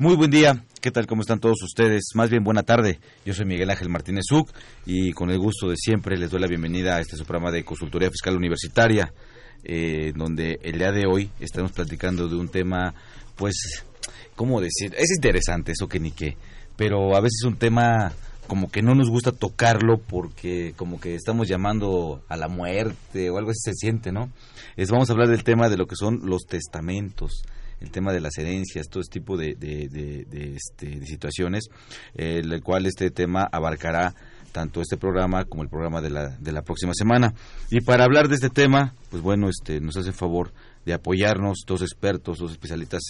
Muy buen día, ¿qué tal? ¿Cómo están todos ustedes? Más bien buena tarde. Yo soy Miguel Ángel Martínez Zuc y con el gusto de siempre les doy la bienvenida a este su programa de consultoría fiscal universitaria, eh, donde el día de hoy estamos platicando de un tema, pues, ¿cómo decir? Es interesante eso que ni qué, pero a veces es un tema como que no nos gusta tocarlo porque como que estamos llamando a la muerte o algo así se siente, ¿no? Es, vamos a hablar del tema de lo que son los testamentos el tema de las herencias, todo este tipo de, este, situaciones, eh, el cual este tema abarcará tanto este programa como el programa de la, de la próxima semana. Y para hablar de este tema, pues bueno, este, nos hace favor de apoyarnos dos expertos, dos especialistas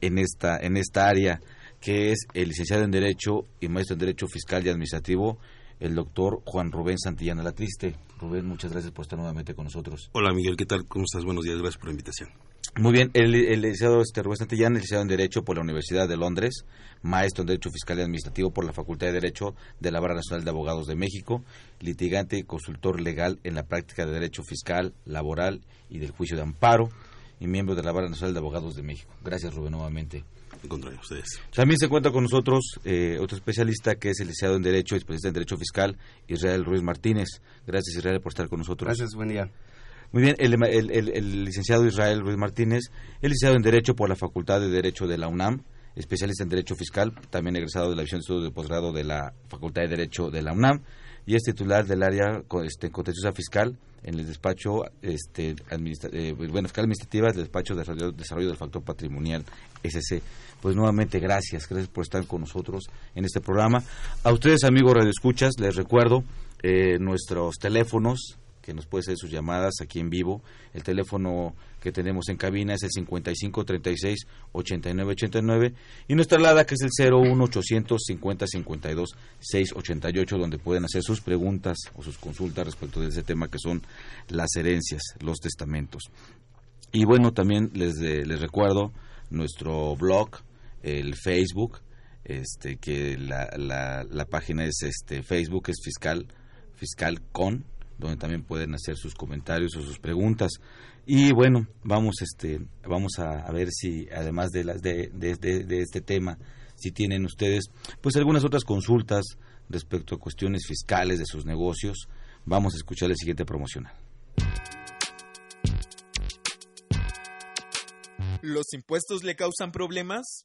en esta, en esta área, que es el licenciado en Derecho y maestro en Derecho Fiscal y Administrativo, el doctor Juan Rubén Santillana La Triste. Rubén, muchas gracias por estar nuevamente con nosotros. Hola Miguel, ¿qué tal? ¿Cómo estás? Buenos días, gracias por la invitación. Muy bien, el, el licenciado este, Rubén Santillán, licenciado en Derecho por la Universidad de Londres, maestro en Derecho Fiscal y Administrativo por la Facultad de Derecho de la Barra Nacional de Abogados de México, litigante y consultor legal en la práctica de Derecho Fiscal, Laboral y del Juicio de Amparo, y miembro de la Barra Nacional de Abogados de México. Gracias, Rubén, nuevamente. En contra de ustedes. También se encuentra con nosotros eh, otro especialista que es el licenciado en Derecho y especialista en Derecho Fiscal, Israel Ruiz Martínez. Gracias, Israel, por estar con nosotros. Gracias, buen día. Muy bien, el, el, el, el, licenciado Israel Ruiz Martínez, es licenciado en Derecho por la Facultad de Derecho de la UNAM, especialista en Derecho Fiscal, también egresado de la División de Estudios de Posgrado de la Facultad de Derecho de la UNAM, y es titular del área este, contenciosa fiscal en el despacho este, administra eh, bueno, fiscal administrativa del despacho de desarrollo, desarrollo del factor patrimonial SC. Pues nuevamente gracias, gracias por estar con nosotros en este programa. A ustedes amigos radioescuchas les recuerdo eh, nuestros teléfonos que nos puede hacer sus llamadas aquí en vivo. El teléfono que tenemos en cabina es el 55 36 89 89 y nuestra alada que es el 01 800 50 52 688 donde pueden hacer sus preguntas o sus consultas respecto de ese tema que son las herencias, los testamentos. Y bueno, también les, de, les recuerdo nuestro blog, el Facebook, este que la, la, la página es este Facebook es fiscal fiscal con donde también pueden hacer sus comentarios o sus preguntas. Y bueno, vamos este vamos a, ver si además de las de, de, de, de, este tema, si tienen ustedes pues algunas otras consultas respecto a cuestiones fiscales de sus negocios, vamos a escuchar el siguiente promocional. ¿Los impuestos le causan problemas?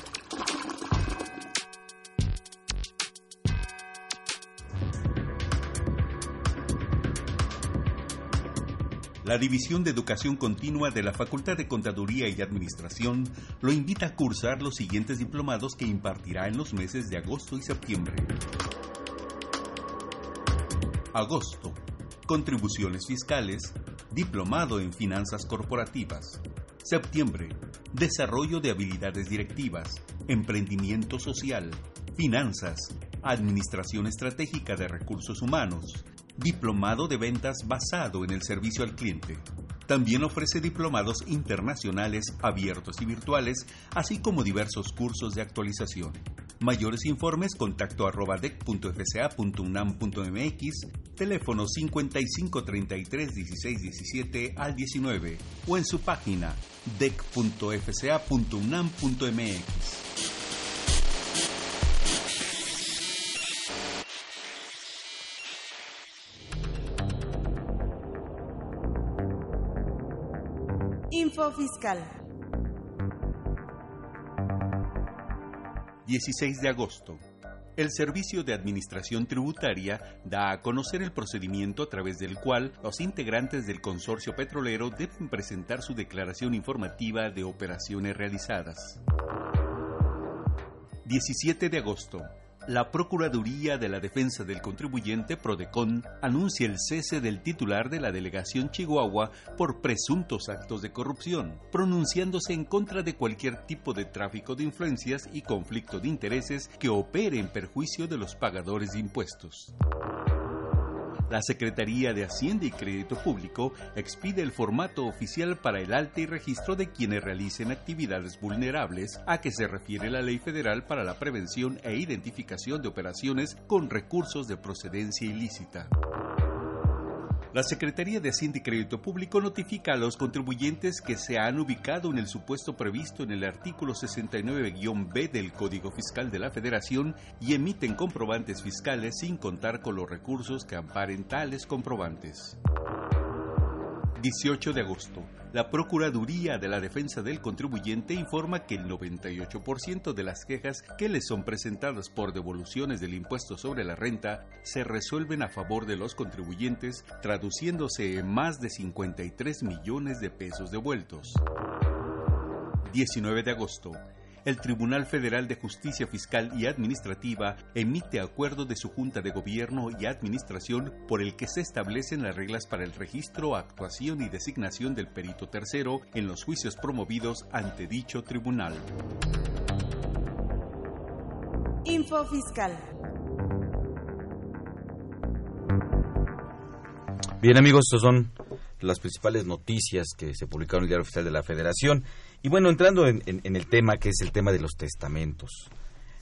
La División de Educación Continua de la Facultad de Contaduría y Administración lo invita a cursar los siguientes diplomados que impartirá en los meses de agosto y septiembre. Agosto. Contribuciones fiscales. Diplomado en Finanzas Corporativas. Septiembre. Desarrollo de habilidades directivas. Emprendimiento social. Finanzas. Administración estratégica de recursos humanos diplomado de ventas basado en el servicio al cliente. También ofrece diplomados internacionales abiertos y virtuales, así como diversos cursos de actualización. Mayores informes contacto arroba dec.fca.unam.mx, teléfono 5533 1617 al 19 o en su página dec.fca.unam.mx. Info Fiscal. 16 de agosto. El Servicio de Administración Tributaria da a conocer el procedimiento a través del cual los integrantes del consorcio petrolero deben presentar su declaración informativa de operaciones realizadas. 17 de agosto la Procuraduría de la Defensa del Contribuyente, Prodecon, anuncia el cese del titular de la delegación Chihuahua por presuntos actos de corrupción, pronunciándose en contra de cualquier tipo de tráfico de influencias y conflicto de intereses que opere en perjuicio de los pagadores de impuestos. La Secretaría de Hacienda y Crédito Público expide el formato oficial para el alta y registro de quienes realicen actividades vulnerables a que se refiere la Ley Federal para la Prevención e Identificación de Operaciones con Recursos de Procedencia Ilícita. La Secretaría de Hacienda y Crédito Público notifica a los contribuyentes que se han ubicado en el supuesto previsto en el artículo 69-B del Código Fiscal de la Federación y emiten comprobantes fiscales sin contar con los recursos que amparen tales comprobantes. 18 de agosto. La Procuraduría de la Defensa del Contribuyente informa que el 98% de las quejas que les son presentadas por devoluciones del impuesto sobre la renta se resuelven a favor de los contribuyentes, traduciéndose en más de 53 millones de pesos devueltos. 19 de agosto el Tribunal Federal de Justicia Fiscal y Administrativa emite acuerdo de su Junta de Gobierno y Administración por el que se establecen las reglas para el registro, actuación y designación del perito tercero en los juicios promovidos ante dicho tribunal. Info Fiscal. Bien amigos, estas son las principales noticias que se publicaron en el Diario Oficial de la Federación. Y bueno, entrando en, el tema que es el tema de los testamentos.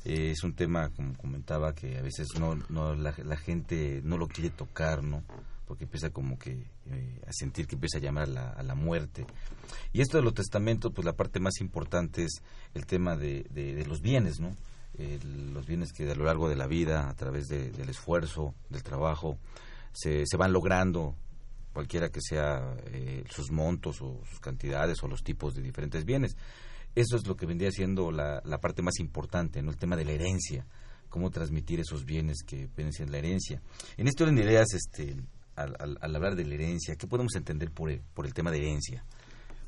Eh, es un tema, como comentaba, que a veces no, no la, gente no lo quiere tocar, ¿no? Porque empieza como que eh, a sentir que empieza a llamar a la, muerte. Y esto de los testamentos, pues la parte más importante es el tema de, de, los bienes, ¿no? los bienes que a lo largo de la vida, a través del esfuerzo, del trabajo, se, se van logrando cualquiera que sea eh, sus montos o sus cantidades o los tipos de diferentes bienes. Eso es lo que vendría siendo la, la parte más importante, ¿no? El tema de la herencia, cómo transmitir esos bienes que vienen siendo la herencia. En orden de ideas, este, al, hablar de la herencia, ¿qué podemos entender por el, por el tema de herencia?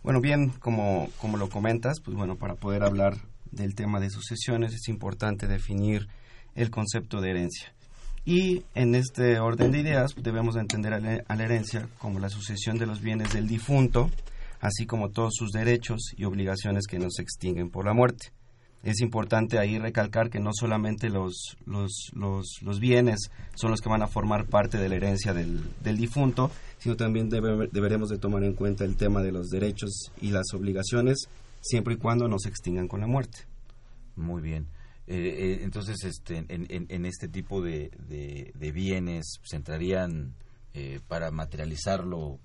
Bueno, bien, como, como lo comentas, pues bueno, para poder hablar del tema de sucesiones es importante definir el concepto de herencia. Y en este orden de ideas debemos entender a la, herencia como la sucesión de los bienes del difunto, así como todos sus derechos y obligaciones que no se extinguen por la muerte. Es importante ahí recalcar que no solamente los, los, los, bienes son los que van a formar parte de la herencia del, del difunto, sino también deberemos de tomar en cuenta el tema de los derechos y las obligaciones siempre y cuando no se extingan con la muerte. Muy bien. Eh, eh, entonces, este, en, este tipo de, de, bienes se entrarían eh, para materializarlo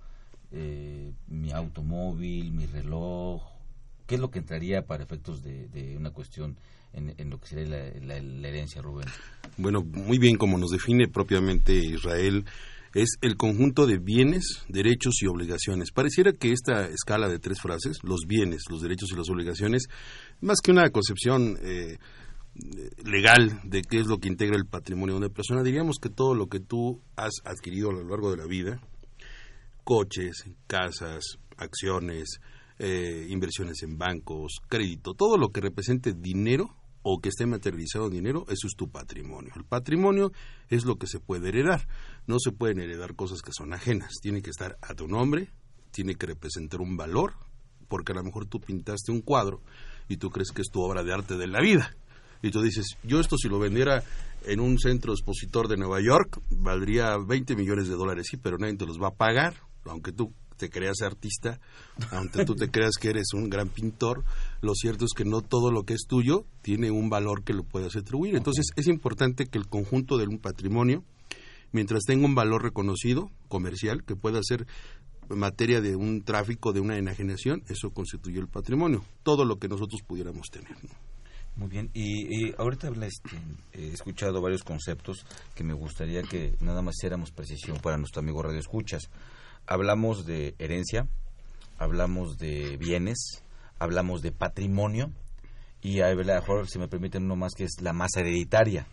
mi automóvil, mi reloj. ¿Qué es lo que entraría para efectos de, una cuestión en, lo que sería la, la, herencia, Rubén? Bueno, muy bien, como nos define propiamente Israel, es el conjunto de bienes, derechos y obligaciones. Pareciera que esta escala de tres frases, los bienes, los derechos y las obligaciones, más que una concepción eh, legal de qué es lo que integra el patrimonio de una persona, diríamos que todo lo que tú has adquirido a lo largo de la vida, coches, casas, acciones, eh, inversiones en bancos, crédito, todo lo que represente dinero o que esté materializado en dinero, eso es tu patrimonio. El patrimonio es lo que se puede heredar. No se pueden heredar cosas que son ajenas. Tiene que estar a tu nombre, tiene que representar un valor, porque a lo mejor tú pintaste un cuadro y tú crees que es tu obra de arte de la vida Y tú dices, yo esto si lo vendiera en un centro expositor de Nueva York, valdría 20 millones de dólares, sí, pero nadie te los va a pagar, aunque tú te creas artista, aunque tú te creas que eres un gran pintor, lo cierto es que no todo lo que es tuyo tiene un valor que lo puedas atribuir. Entonces es importante que el conjunto de un patrimonio, mientras tenga un valor reconocido, comercial, que pueda ser materia de un tráfico, de una enajenación, eso constituye el patrimonio, todo lo que nosotros pudiéramos tener. Muy bien, y, ahorita este, he escuchado varios conceptos que me gustaría que nada más hiciéramos precisión para nuestro amigo Radio Escuchas. Hablamos de herencia, hablamos de bienes, hablamos de patrimonio y a mejor, si me permiten, uno más que es la masa hereditaria.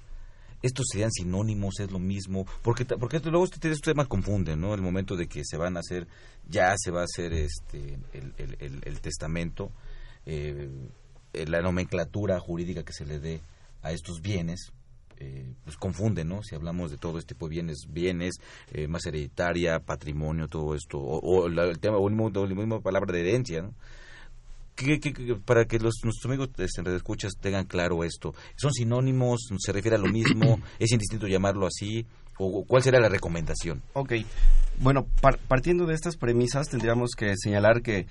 ¿Estos serían sinónimos? ¿Es lo mismo? Porque, porque luego este, este tema confunde, ¿no? El momento de que se van a hacer, ya se va a hacer este, el, testamento. Eh, eh, la nomenclatura jurídica que se le dé a estos bienes, eh, pues confunde, ¿no? Si hablamos de todo este tipo de bienes, bienes, eh, más hereditaria, patrimonio, todo esto, o, el tema, o la misma palabra de herencia, ¿no? para que los, nuestros amigos en escuchas tengan claro esto, ¿son sinónimos? ¿Se refiere a lo mismo? ¿Es indistinto llamarlo así? ¿O cuál será la recomendación? Ok, bueno, partiendo de estas premisas tendríamos que señalar que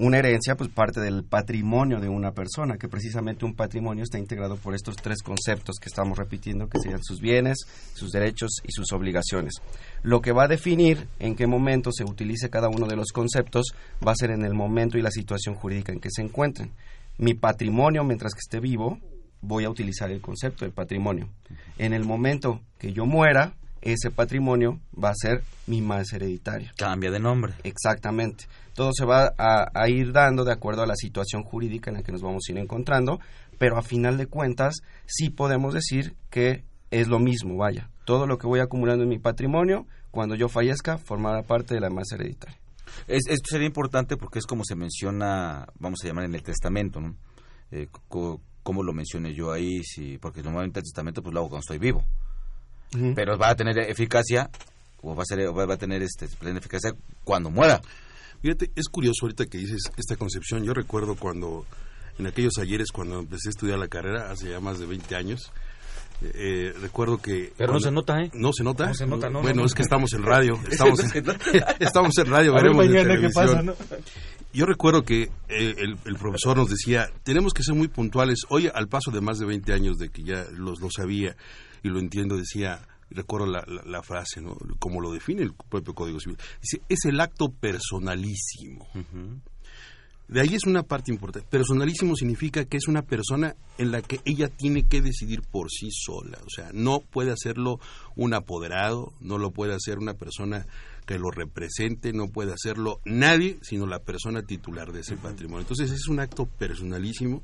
una herencia pues parte del patrimonio de una persona, que precisamente un patrimonio está integrado por estos tres conceptos que estamos repitiendo, que serían sus bienes, sus derechos y sus obligaciones. Lo que va a definir en qué momento se utilice cada uno de los conceptos va a ser en el momento y la situación jurídica en que se encuentren. Mi patrimonio, mientras que esté vivo, voy a utilizar el concepto de patrimonio. En el momento que yo muera, ese patrimonio va a ser mi más hereditaria. Cambia de nombre. Exactamente. Todo se va a, ir dando de acuerdo a la situación jurídica en la que nos vamos a ir encontrando, pero a final de cuentas sí podemos decir que es lo mismo, vaya. Todo lo que voy acumulando en mi patrimonio, cuando yo fallezca, formará parte de la más hereditaria. esto sería importante porque es como se menciona, vamos a llamar en el testamento, ¿no? Eh, ¿Cómo lo mencioné yo ahí? Si, porque normalmente el testamento pues lo hago cuando estoy vivo pero va a tener eficacia o va a ser va a tener este plena eficacia cuando muera. Fíjate, es curioso ahorita que dices esta concepción. Yo recuerdo cuando en aquellos ayeres cuando empecé a estudiar la carrera hace ya más de 20 años eh, recuerdo que pero no se nota eh no se nota. No se nota no, bueno es que estamos en radio estamos en, estamos en radio veremos mañana qué pasa ¿no? yo recuerdo que eh, el, el, profesor nos decía tenemos que ser muy puntuales hoy al paso de más de 20 años de que ya los lo sabía y lo entiendo, decía, recuerdo la, la, frase, ¿no? como lo define el propio Código Civil, dice, es el acto personalísimo. De ahí es una parte importante. Personalísimo significa que es una persona en la que ella tiene que decidir por sí sola. O sea, no puede hacerlo un apoderado, no lo puede hacer una persona que lo represente, no puede hacerlo nadie, sino la persona titular de ese patrimonio. Entonces es un acto personalísimo,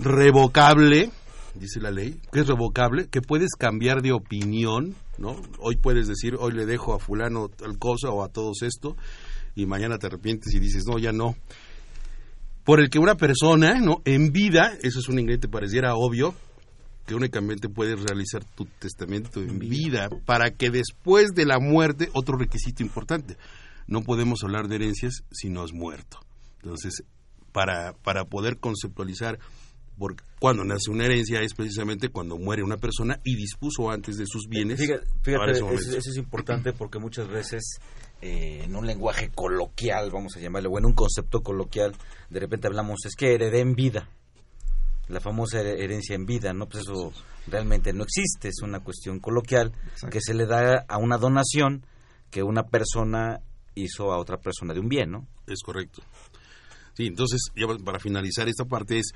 revocable, dice la ley, que es revocable, que puedes cambiar de opinión, ¿no? Hoy puedes decir, hoy le dejo a fulano tal cosa o a todos esto, y mañana te arrepientes y dices, no, ya no. Por el que una persona, ¿no? En vida, eso es un ingrediente pareciera obvio, que únicamente puedes realizar tu testamento en vida para que después de la muerte, otro requisito importante, no podemos hablar de herencias si no has muerto. Entonces, para, para poder conceptualizar porque cuando nace una herencia es precisamente cuando muere una persona y dispuso antes de sus bienes. Fíjate, eso, es importante porque muchas veces eh, en un lenguaje coloquial, vamos a llamarlo, o en un concepto coloquial, de repente hablamos, es que heredé en vida, la famosa herencia en vida, ¿no? Pues eso realmente no existe, es una cuestión coloquial que se le da a una donación que una persona hizo a otra persona de un bien, ¿no? Es correcto. Sí, entonces, ya para finalizar esta parte es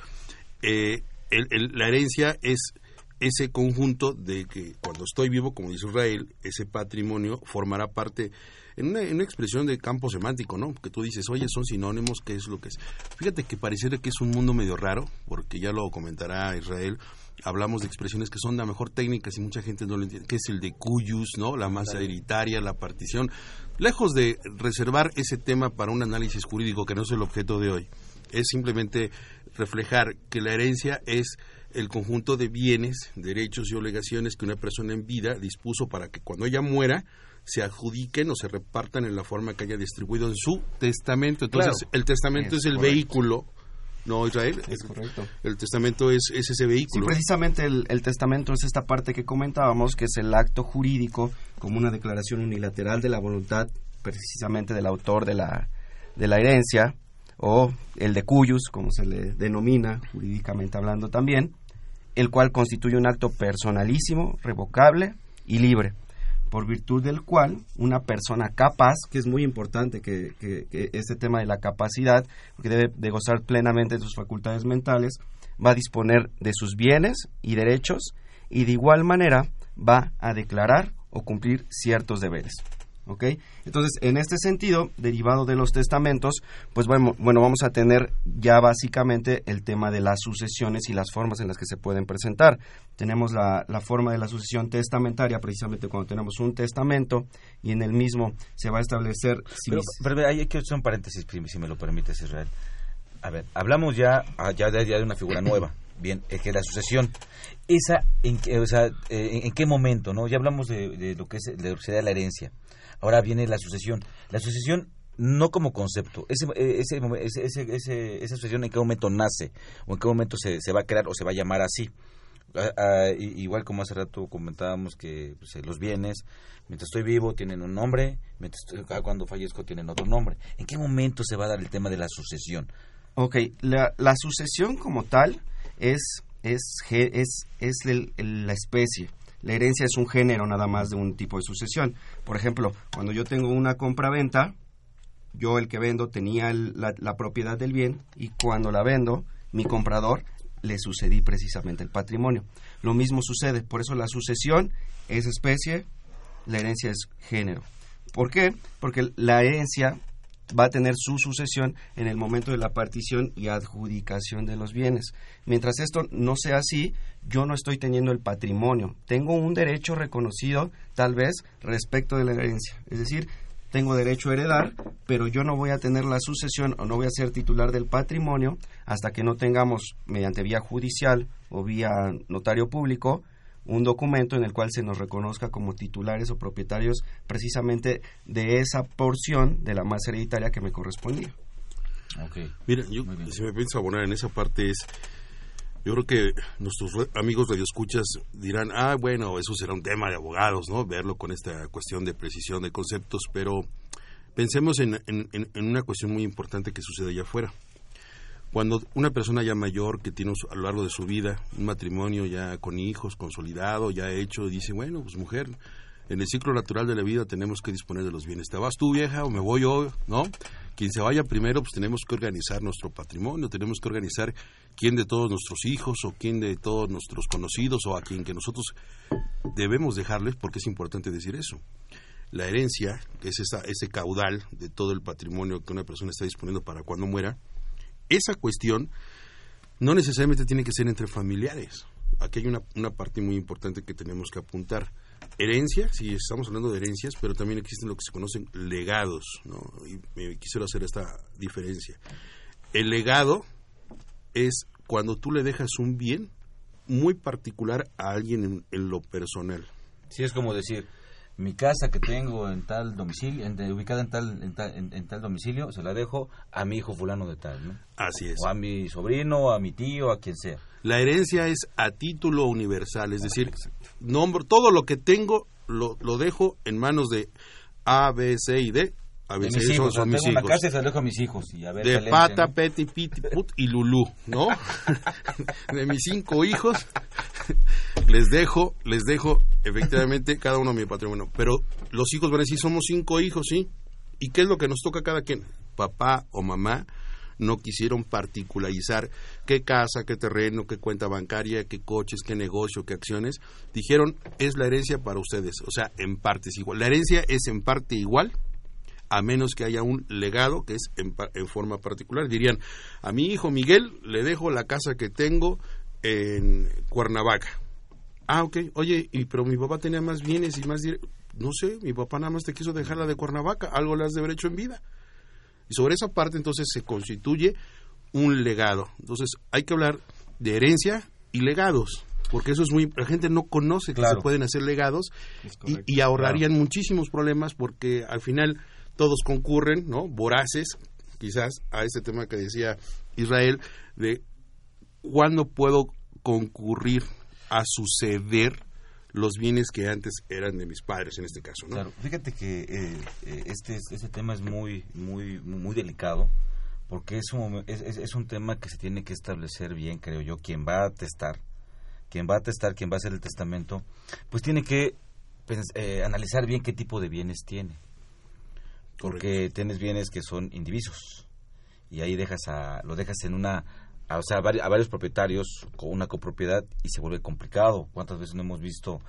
eh, la herencia es ese conjunto de que cuando estoy vivo, como dice Israel, ese patrimonio formará parte en una, expresión de campo semántico, ¿no? Que tú dices, oye, son sinónimos, ¿qué es lo que es? Fíjate que pareciera que es un mundo medio raro, porque ya lo comentará Israel, hablamos de expresiones que son a mejor técnicas y mucha gente no lo entiende, que es el de cuyus, ¿no? La masa hereditaria, la partición. Lejos de reservar ese tema para un análisis jurídico que no es el objeto de hoy, es simplemente reflejar que la herencia es el conjunto de bienes, derechos y obligaciones que una persona en vida dispuso para que cuando ella muera se adjudiquen o se repartan en la forma que haya distribuido en su testamento. Entonces, el testamento es, el vehículo No, Israel. Es correcto. El testamento es, es ese vehículo. Sí, precisamente el, el testamento es esta parte que comentábamos, que es el acto jurídico como una declaración unilateral de la voluntad precisamente del autor de la, de la herencia, o el de cuyus, como se le denomina jurídicamente hablando también, el cual constituye un acto personalísimo, revocable y libre, por virtud del cual una persona capaz, que es muy importante que, que, este tema de la capacidad, que debe de gozar plenamente de sus facultades mentales, va a disponer de sus bienes y derechos y de igual manera va a declarar o cumplir ciertos deberes. ¿Ok? Entonces, en este sentido, derivado de los testamentos, pues bueno, bueno, vamos a tener ya básicamente el tema de las sucesiones y las formas en las que se pueden presentar. Tenemos la, la forma de la sucesión testamentaria, precisamente cuando tenemos un testamento y en el mismo se va a establecer... Si Pero, pero hay que hacer un paréntesis, si me lo permites, Israel. A ver, hablamos ya, ah, ya, de, ya de una figura nueva, bien, es que la sucesión, esa, en, qué- o sea, eh, en, en qué momento, ¿no? Ya hablamos de, de lo que es de la herencia. Ahora viene la sucesión. La sucesión no como concepto, ese, eh, ese, ese, ese- esa sucesión en qué momento nace, o en qué momento se, se va a crear o se va a llamar así. Ah, ah, igual como hace rato comentábamos que pues, eh, los bienes, mientras estoy vivo tienen un nombre, mientras estoy- ah, cuando fallezco tienen otro nombre. ¿En qué momento se va a dar el tema de la sucesión? Ok, la, la sucesión como tal es, es, es, es la especie. La herencia es un género nada más de un tipo de sucesión. Por ejemplo, cuando yo tengo una compra-venta, yo el que vendo tenía la, la propiedad del bien y cuando la vendo, mi comprador le sucedí precisamente el patrimonio. Lo mismo sucede, por eso la sucesión es especie, la herencia es género. ¿Por qué? Porque la herencia va a tener su sucesión en el momento de la partición y adjudicación de los bienes. Mientras esto no sea así, yo no estoy teniendo el patrimonio. Tengo un derecho reconocido, tal vez, respecto de la herencia. Es decir, tengo derecho a heredar, pero yo no voy a tener la sucesión o no voy a ser titular del patrimonio hasta que no tengamos, mediante vía judicial o vía notario público, un documento en el cual se nos reconozca como titulares o propietarios precisamente de esa porción de la masa hereditaria que me correspondía. Mira, yo, si me pienso abonar en esa parte es, yo creo que nuestros re- amigos radioescuchas dirán, ah, bueno, eso será un tema de abogados, ¿no? Verlo con esta cuestión de precisión de conceptos, pero pensemos en, en- en- en una cuestión muy importante que sucede allá afuera. Cuando una persona ya mayor que tiene a lo largo de su vida un matrimonio ya con hijos, consolidado, ya hecho, dice, bueno, pues mujer, en el ciclo natural de la vida tenemos que disponer de los bienes. ¿Te vas tú, vieja, o me voy yo? ¿No? Quien se vaya primero, pues tenemos que organizar nuestro patrimonio, tenemos que organizar quién de todos nuestros hijos o quién de todos nuestros conocidos o a quien que nosotros debemos dejarles, porque es importante decir eso. La herencia, que es esa, ese caudal de todo el patrimonio que una persona está disponiendo para cuando muera, esa cuestión no necesariamente tiene que ser entre familiares. Aquí hay una, una parte muy importante que tenemos que apuntar. Herencia, sí, estamos hablando de herencias, pero también existen lo que se conocen legados, ¿no? Y me quisiera hacer esta diferencia. El legado es cuando tú le dejas un bien muy particular a alguien en, en lo personal. Sí, es como decir, mi casa que tengo en tal domicilio, en- ubicada en tal, en, tal, en- en tal domicilio, se la dejo a mi hijo fulano de tal, ¿no? Así es. O a mi sobrino, a mi tío, a quien sea. La herencia es a título universal, es decir, nombro, todo lo que tengo lo, lo dejo en manos de A, B, C y D. A, De B, C mis son, hijos, mis tengo una hijos. casa y mis hijos. Y a ver, de talente, pata, ¿no? peti, piti, put y lulú, ¿no? de mis cinco hijos les dejo, les dejo efectivamente cada uno mi patrimonio. Pero los hijos van a decir, somos cinco hijos, ¿sí? ¿Y qué es lo que nos toca a cada quien? Papá o mamá no quisieron particularizar qué casa, qué terreno, qué cuenta bancaria, qué coches, qué negocio, qué acciones. Dijeron, es la herencia para ustedes. O sea, en parte es igual. La herencia es en parte igual, a menos que haya un legado que es en, en forma particular. Dirían, a mi hijo Miguel le dejo la casa que tengo en Cuernavaca. Ah, ok. Oye, y, pero mi papá tenía más bienes y más... No sé, mi papá nada más te quiso dejar la de Cuernavaca. Algo le has de haber hecho en vida. Y sobre esa parte entonces se constituye un legado. Entonces hay que hablar de herencia y legados. Porque eso es muy... La gente no conoce que Claro. se pueden hacer legados correcto, y ahorrarían muchísimos problemas porque al final todos concurren, ¿no? Voraces quizás a este tema que decía Israel de cuándo puedo concurrir a suceder los bienes que antes eran de mis padres en este caso. Claro, fíjate que eh, eh, este este tema es muy muy muy delicado porque es un es, es un tema que se tiene que establecer bien, creo yo, quien va a testar, quien va a testar, quien va a hacer el testamento, pues tiene que eh, analizar bien qué tipo de bienes tiene. Porque tienes bienes que son indivisos. Y ahí dejas a, lo dejas en una a, o sea, a, varios, propietarios con una copropiedad y se vuelve complicado. ¿Cuántas veces no hemos visto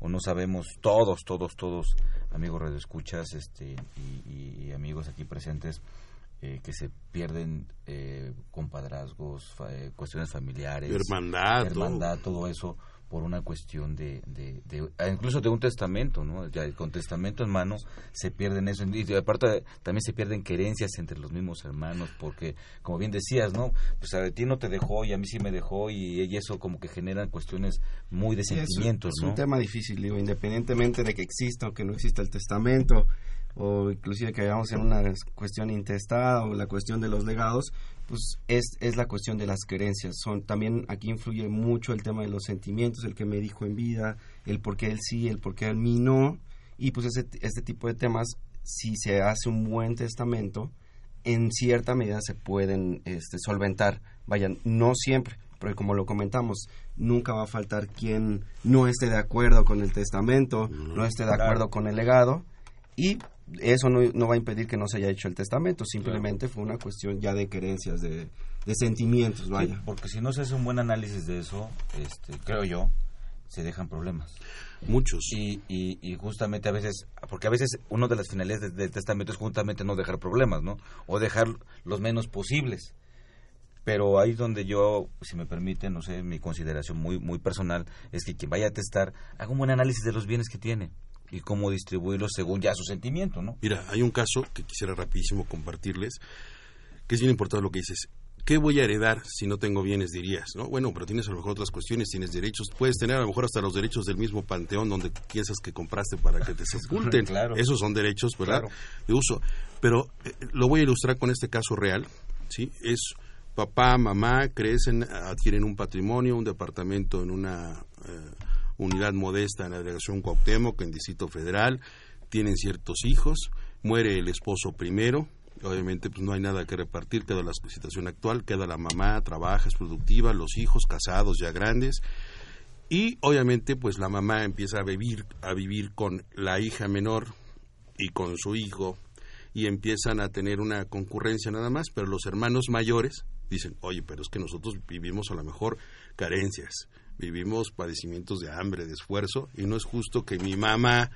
o no sabemos todos, todos, todos, amigos radioescuchas este, y, y amigos aquí presentes, eh, que se pierden eh, compadrazgos, eh, cuestiones familiares, hermandad, hermandad todo eso por una cuestión de, ah, incluso de un testamento, ¿no? Ya con testamento en mano se pierden eso y aparte también se pierden querencias entre los mismos hermanos porque como bien decías, ¿no? Pues a ti no te dejó y a mí sí me dejó y, eso como que generan cuestiones muy de sentimientos, es, un tema difícil, digo, independientemente de que exista o que no exista el testamento o inclusive que vayamos en una cuestión intestada o la cuestión de los legados, pues es, es la cuestión de las creencias. Son, también aquí influye mucho el tema de los sentimientos, el que me dijo en vida, el por qué él sí, el por qué él mí no. Y pues ese, este tipo de temas, si se hace un buen testamento, en cierta medida se pueden este, solventar. Vayan, no siempre, porque como lo comentamos, nunca va a faltar quien no esté de acuerdo con el testamento, no esté de acuerdo con el legado. Y eso no, va a impedir que no se haya hecho el testamento, simplemente fue una cuestión ya de creencias, de, sentimientos, vaya. porque si no se hace un buen análisis de eso, este, creo yo, se dejan problemas. Muchos. Y, y, justamente a veces, porque a veces una de las finalidades del, testamento es justamente no dejar problemas, ¿no? O dejar los menos posibles. Pero ahí es donde yo, si me permite, no sé, mi consideración muy, muy personal, es que quien vaya a testar, haga un buen análisis de los bienes que tiene y cómo distribuirlos según ya su sentimiento, ¿no? Mira, hay un caso que quisiera rapidísimo compartirles, que es bien importante lo que dices. ¿Qué voy a heredar si no tengo bienes, dirías? ¿no? Bueno, pero tienes a lo mejor otras cuestiones, tienes derechos, puedes tener a lo mejor hasta los derechos del mismo panteón donde piensas que compraste para que te sepulten. claro. Esos son derechos, ¿verdad? De uso. Pero eh, lo voy a ilustrar con este caso real, ¿sí? Es papá, mamá, crecen, adquieren un patrimonio, un departamento en una... Eh, unidad modesta en la delegación Cuauhtémoc, en Distrito Federal, tienen ciertos hijos, muere el esposo primero, obviamente pues no hay nada que repartir, queda la situación actual, queda la mamá, trabaja, es productiva, los hijos casados ya grandes, y obviamente pues la mamá empieza a vivir, a vivir con la hija menor y con su hijo, y empiezan a tener una concurrencia nada más, pero los hermanos mayores dicen, oye, pero es que nosotros vivimos a lo mejor carencias, vivimos padecimientos de hambre, de esfuerzo, y no es justo que mi mamá,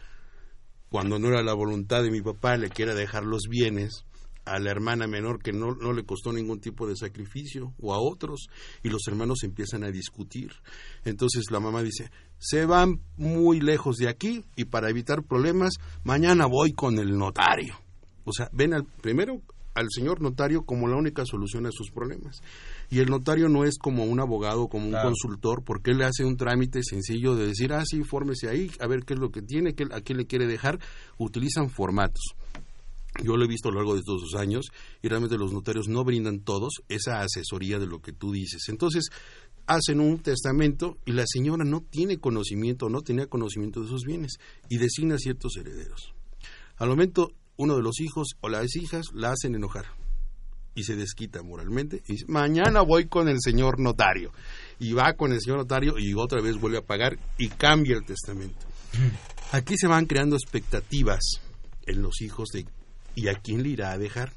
cuando no era la voluntad de mi papá, le quiera dejar los bienes a la hermana menor que no, no le costó ningún tipo de sacrificio, o a otros, y los hermanos empiezan a discutir. Entonces la mamá dice, se van muy lejos de aquí, y para evitar problemas, mañana voy con el notario. O sea, ven al, primero al señor notario como la única solución a sus problemas. Y el notario no es como un abogado, como un consultor, porque él hace un trámite sencillo de decir, ah, sí, fórmese ahí, a ver qué es lo que tiene, qué, a quién le quiere dejar. Utilizan formatos. Yo lo he visto a lo largo de estos dos años y realmente los notarios no brindan todos esa asesoría de lo que tú dices. Entonces, hacen un testamento y la señora no tiene conocimiento, no tenía conocimiento de sus bienes y designa ciertos herederos. Al momento, uno de los hijos o las hijas la hacen enojar y se desquita moralmente y dice, mañana voy con el señor notario y va con el señor notario y otra vez vuelve a pagar y cambia el testamento. Aquí se van creando expectativas en los hijos de ¿y a quién le irá a dejar?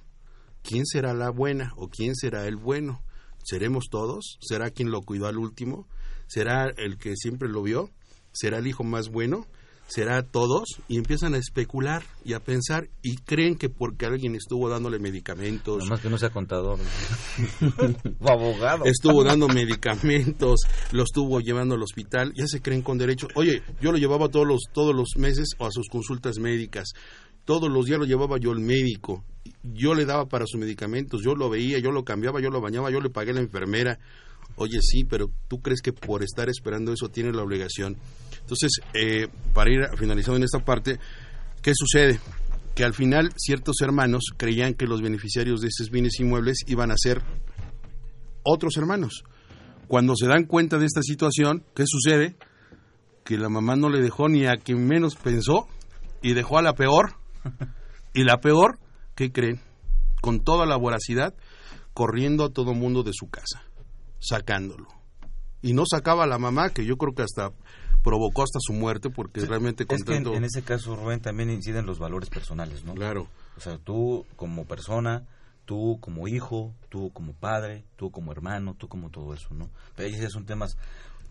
¿Quién será la buena o quién será el bueno? ¿Seremos todos? ¿Será quien lo cuidó al último? ¿Será el que siempre lo vio? ¿Será el hijo más bueno? Será todos y empiezan a especular y a pensar y creen que porque alguien estuvo dándole medicamentos más que no sea contador. O abogado. estuvo dando medicamentos lo estuvo llevando al hospital ya se creen con derecho. Oye yo lo llevaba todos los todos los meses a sus consultas médicas. Todos los días lo llevaba yo al médico. Yo le daba para sus medicamentos yo lo veía yo lo cambiaba yo lo bañaba yo le pagué a la enfermera. Oye sí pero tú crees que por estar esperando eso tiene la obligación entonces, eh, para ir finalizando en esta parte, ¿qué sucede? que al final ciertos hermanos creían que los beneficiarios de esos bienes inmuebles iban a ser otros hermanos. Cuando se dan cuenta de esta situación, ¿qué sucede? Que la mamá no le dejó ni a quien menos pensó y dejó a la peor. Y la peor, ¿qué creen? Con toda la voracidad, corriendo a todo mundo de su casa, sacándolo. Y no sacaba a la mamá, que yo creo que hasta provocó hasta su muerte, porque realmente con Es que en, ese caso, Rubén, también inciden los valores personales, ¿no? Claro. O sea, tú como persona, tú como hijo, tú como padre, tú como hermano, tú como todo eso, ¿no? Pero ahí sí son temas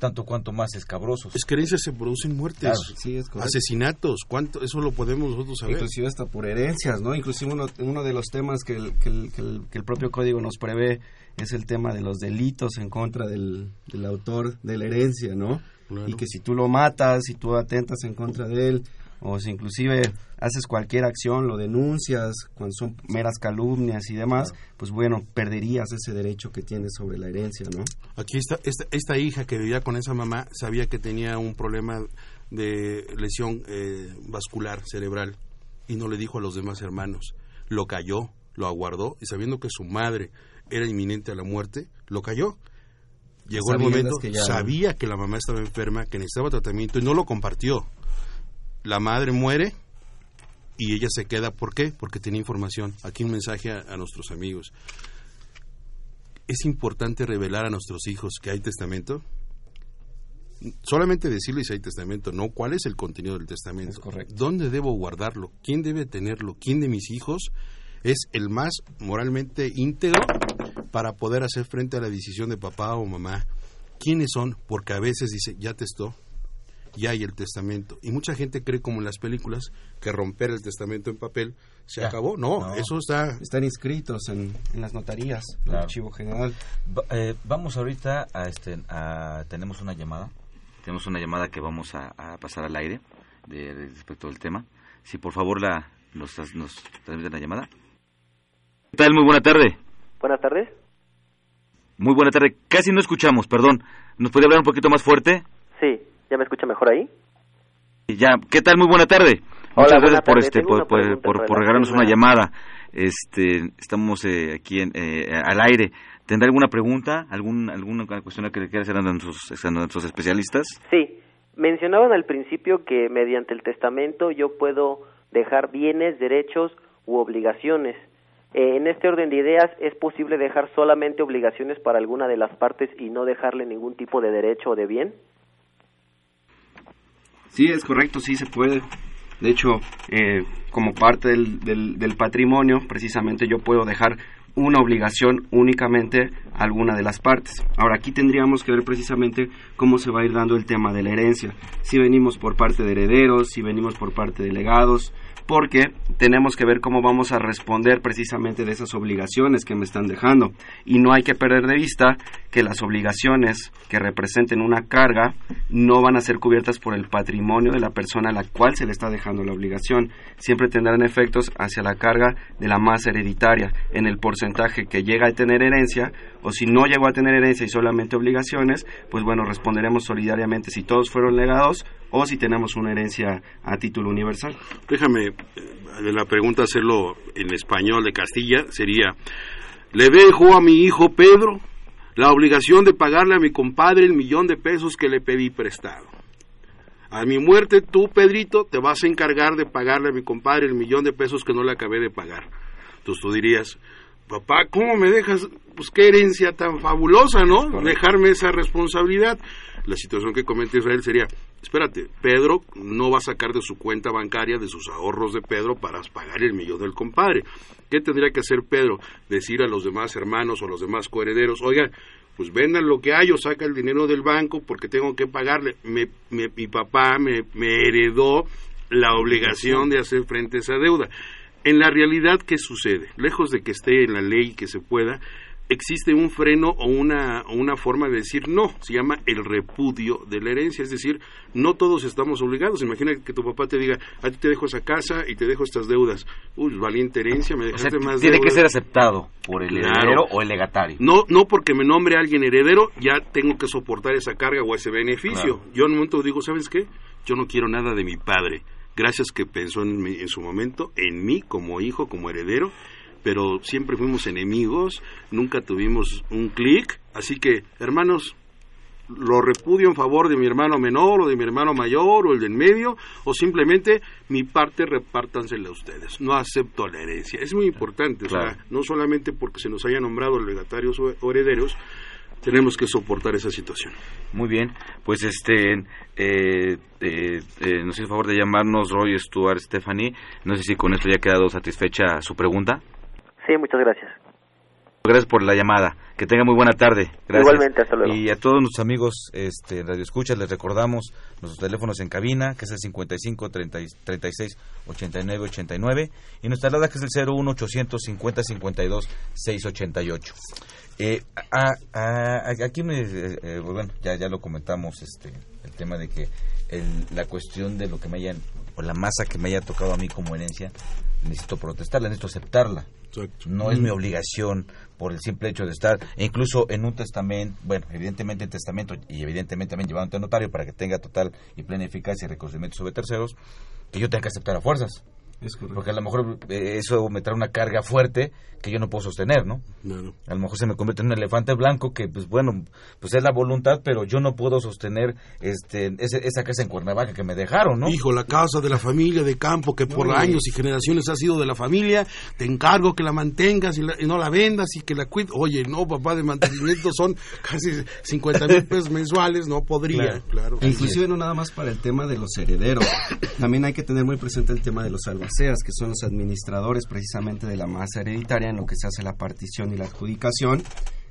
tanto cuanto más escabrosos. Es que herencias se producen muertes, Claro, sí, es correcto. asesinatos, ¿cuánto? Eso lo podemos nosotros saber. Inclusive hasta por herencias, ¿no? Inclusive uno, uno de los temas que el, que, el, que, el, que el propio código nos prevé es el tema de los delitos en contra del, del autor de la herencia, ¿no? Claro. Y que si tú lo matas, si tú atentas en contra de él, o si inclusive haces cualquier acción, lo denuncias, cuando son meras calumnias y demás, pues bueno, perderías ese derecho que tienes sobre la herencia, ¿no? Aquí está, esta, esta hija que vivía con esa mamá sabía que tenía un problema de lesión eh, vascular cerebral y no le dijo a los demás hermanos. Lo cayó, lo aguardó y sabiendo que su madre era inminente a la muerte, lo cayó. Llegó el momento, que ya- sabía que la mamá estaba enferma, que necesitaba tratamiento y no lo compartió. La madre muere y ella se queda. ¿Por qué? Porque tenía información. Aquí un mensaje a, a nuestros amigos. Es importante revelar a nuestros hijos que hay testamento. Solamente decirles si hay testamento, no cuál es el contenido del testamento. Es correcto. ¿Dónde debo guardarlo? ¿Quién debe tenerlo? ¿Quién de mis hijos es el más moralmente íntegro para poder hacer frente a la decisión de papá o mamá? ¿Quiénes son? Porque a veces dice, ya testó, ya hay el testamento. Y mucha gente cree, como en las películas, que romper el testamento en papel se Ya. acabó. No, No. eso está... Están inscritos en, en las notarías, en el archivo general. Va- eh, vamos ahorita a este a tenemos una llamada tenemos una llamada que vamos a, a pasar al aire de, de- respecto al tema si por favor la nos, nos transmiten la llamada ¿qué tal? muy buena tarde. Buenas tardes. muy buena tarde. Casi no escuchamos perdón. Nos podría hablar un poquito más fuerte Sí, ¿ya me escucha mejor ahí? ya. Qué tal muy buena tarde. Hola, muchas gracias por tarde. este por, por, regalarnos una llamada. Este estamos eh, aquí en, eh, al aire. Tendrá alguna pregunta algún alguna cuestión que le quiera hacer a nuestros, a nuestros especialistas Sí, mencionaban al principio que mediante el testamento yo puedo dejar bienes, derechos u obligaciones. Eh, en este orden de ideas, ¿es posible dejar solamente obligaciones para alguna de las partes y no dejarle ningún tipo de derecho o de bien? Sí, es correcto, sí se puede. De hecho, eh, como parte del, del, del patrimonio, precisamente yo puedo dejar una obligación únicamente a alguna de las partes. Ahora, aquí tendríamos que ver precisamente cómo se va a ir dando el tema de la herencia. Si venimos por parte de herederos, si venimos por parte de legados, porque tenemos que ver cómo vamos a responder precisamente de esas obligaciones que me están dejando. Y no hay que perder de vista que las obligaciones que representen una carga no van a ser cubiertas por el patrimonio de la persona a la cual se le está dejando la obligación. Siempre tendrán efectos hacia la carga de la masa hereditaria en el porcentaje que llega a tener herencia o si no llegó a tener herencia y solamente obligaciones, pues bueno, responderemos solidariamente si todos fueron legados o si tenemos una herencia a título universal. Déjame eh, la pregunta hacerlo en español de Castilla. Sería, le dejo a mi hijo Pedro la obligación de pagarle a mi compadre el millón de pesos que le pedí prestado. A mi muerte tú, Pedrito, te vas a encargar de pagarle a mi compadre el millón de pesos que no le acabé de pagar. Entonces tú dirías, papá, ¿cómo me dejas? Pues qué herencia tan fabulosa, ¿no? Dejarme esa responsabilidad. La situación que comenta Israel sería, espérate, Pedro no va a sacar de su cuenta bancaria, de sus ahorros de Pedro, para pagar el millón del compadre. ¿Qué tendría que hacer Pedro? Decir a los demás hermanos o a los demás coherederos, oigan, pues vendan lo que hay o saca el dinero del banco porque tengo que pagarle. Me- me- mi papá me, me heredó la obligación de hacer frente a esa deuda. En la realidad, ¿qué sucede? Lejos de que esté en la ley que se pueda, existe un freno o una, una forma de decir no, se llama el repudio de la herencia, es decir, no todos estamos obligados. Imagina que tu papá te diga, a ti te dejo esa casa y te dejo estas deudas. Uy, valiente herencia, me O sea, dejaste más tiene que deudas. ser aceptado por el Claro. heredero o el legatario. No, no porque me nombre alguien heredero, ya tengo que soportar esa carga o ese beneficio. Claro. Yo en un momento digo, ¿sabes qué? Yo no quiero nada de mi padre. Gracias que pensó en, en su momento, en mí como hijo, como heredero, pero siempre fuimos enemigos, nunca tuvimos un clic, así que hermanos, lo repudio en favor de mi hermano menor o de mi hermano mayor o el del medio o simplemente mi parte repártansela a ustedes. No acepto la herencia. Es muy importante, o sea, no solamente porque se nos haya nombrado legatarios o herederos, tenemos que soportar esa situación. Muy bien, pues este, eh, eh, eh, nos hizo favor de llamarnos Roy Stuart Stephanie. No sé si con esto ya ha quedado satisfecha su pregunta. Sí, muchas gracias. Gracias por la llamada. Que tenga muy buena tarde. Gracias. Igualmente, hasta luego. Y a todos nuestros amigos este, Radio Escucha les recordamos nuestros teléfonos en cabina, que es el 55 30, 36 89 89, y nuestra alada que es el 01 850 52 688. Eh, a, a, aquí me, eh, eh, bueno, ya, ya lo comentamos, este, el tema de que el, la cuestión de lo que me hayan, o la masa que me haya tocado a mí como herencia, necesito protestarla, necesito aceptarla. No es mi obligación por el simple hecho de estar, e incluso en un testamento, bueno, evidentemente en testamento y evidentemente también llevado ante notario para que tenga total y plena eficacia y reconocimiento sobre terceros, que yo tenga que aceptar a fuerzas. Porque a lo mejor eh, eso me trae una carga fuerte que yo no puedo sostener, ¿no? A lo mejor se me convierte en un elefante blanco que, pues bueno, pues es la voluntad, pero yo no puedo sostener este esa casa en Cuernavaca que me dejaron, ¿no? Hijo, la casa de la familia de campo que por años y generaciones ha sido de la familia, te encargo que la mantengas y, no la vendas y que la cuides. Oye, no, papá, de mantenimiento son casi 50 mil pesos mensuales, no podría, claro. Inclusive no nada más para el tema de los herederos, también hay que tener muy presente el tema de los que son los administradores precisamente de la masa hereditaria en lo que se hace la partición y la adjudicación,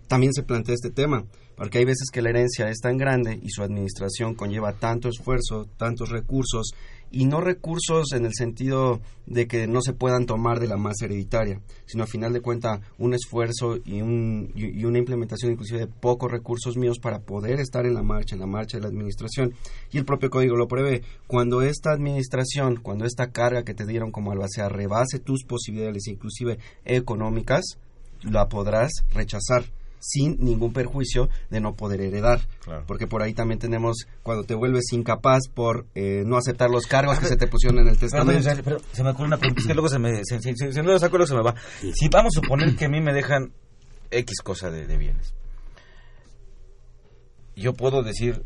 también se plantea este tema, porque hay veces que la herencia es tan grande y su administración conlleva tanto esfuerzo, tantos recursos, y no recursos en el sentido de que no se puedan tomar de la masa hereditaria, sino a final de cuentas un esfuerzo y, un, y, una implementación inclusive de pocos recursos míos para poder estar en la marcha, en la marcha de la administración. Y el propio código lo prevé. Cuando esta administración, cuando esta carga que te dieron como albacea rebase tus posibilidades, inclusive económicas, la podrás rechazar sin ningún perjuicio de no poder heredar. Porque por ahí también tenemos cuando te vuelves incapaz por eh, no aceptar los cargos que se te pusieron en el testamento. Pero, se me ocurre una pregunta, es que luego se me, si, no lo saco, luego se me va. Si vamos a suponer que a mí me dejan X cosa de, bienes, yo puedo decir,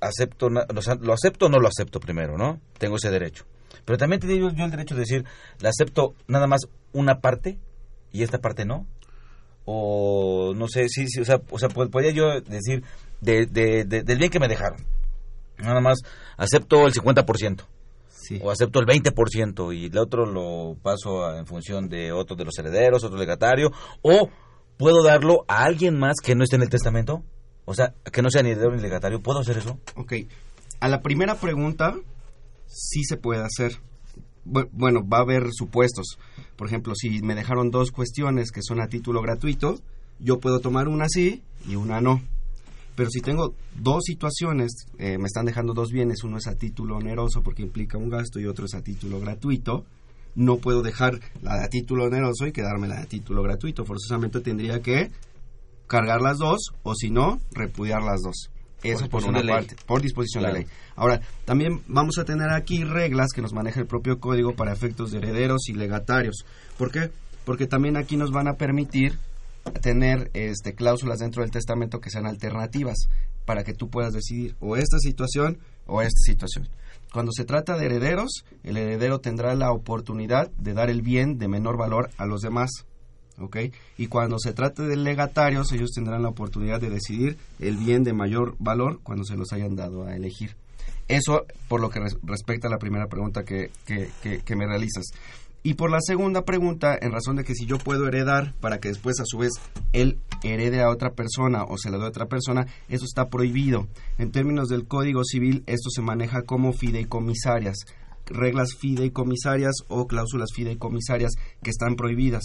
acepto, lo acepto o no lo acepto primero, ¿no? Tengo ese derecho. Pero también tengo yo el derecho de decir, ¿le acepto nada más una parte y esta parte no? O no sé, sí, sí o sea, o sea podría yo decir de, de, del bien que me dejaron. Nada más acepto el 50%. Sí. O acepto el 20% y el otro lo paso en función de otro de los herederos, otro legatario. O puedo darlo a alguien más que no esté en el testamento. O sea, que no sea ni heredero ni legatario. ¿Puedo hacer eso? Ok. A la primera pregunta, sí se puede hacer bueno, va a haber supuestos. Por ejemplo, si me dejaron dos cuestiones que son a título gratuito, yo puedo tomar una sí y una no. Pero si tengo dos situaciones, eh, me están dejando dos bienes, uno es a título oneroso porque implica un gasto y otro es a título gratuito, no puedo dejar la de a título oneroso y quedarme la de a título gratuito. Forzosamente tendría que cargar las dos o si no, repudiar las dos. Eso por, una parte, por disposición de ley. Ahora, también vamos a tener aquí reglas que nos maneja el propio código para efectos de herederos y legatarios. ¿Por qué? Porque también aquí nos van a permitir tener este, cláusulas dentro del testamento que sean alternativas para que tú puedas decidir o esta situación o esta situación. Cuando se trata de herederos, el heredero tendrá la oportunidad de dar el bien de menor valor a los demás ¿ok? Y cuando se trate de legatarios, ellos tendrán la oportunidad de decidir el bien de mayor valor cuando se los hayan dado a elegir. Eso por lo que respecta a la primera pregunta que, que, que, me realizas. Y por la segunda pregunta, en razón de que si yo puedo heredar para que después a su vez él herede a otra persona o se le dé a otra persona, eso está prohibido. En términos del Código Civil, esto se maneja como fideicomisarias, reglas fideicomisarias o cláusulas fideicomisarias que están prohibidas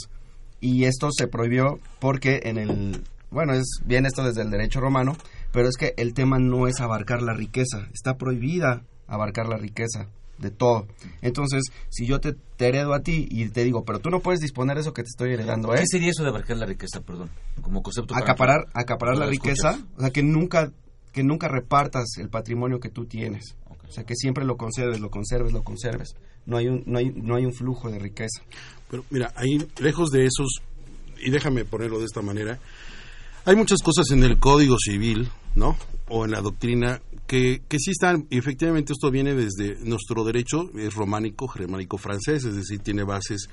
y esto se prohibió porque en el bueno es bien esto desde el derecho romano pero es que el tema no es abarcar la riqueza está prohibida abarcar la riqueza de todo entonces si yo te, heredo a ti y te digo pero tú no puedes disponer de eso que te estoy heredando ¿eh? ¿qué sería eso de abarcar la riqueza perdón como concepto acaparar acaparar la riqueza o sea que nunca que nunca repartas el patrimonio que tú tienes. O sea, que siempre lo conserves, lo conserves, lo conserves. No hay un, no hay, no hay un flujo de riqueza. Pero mira, ahí, lejos de esos, y déjame ponerlo de esta manera, hay muchas cosas en el Código Civil, ¿no? O en la doctrina que, que sí están, y efectivamente esto viene desde nuestro derecho, es románico, germánico francés, es decir, tiene bases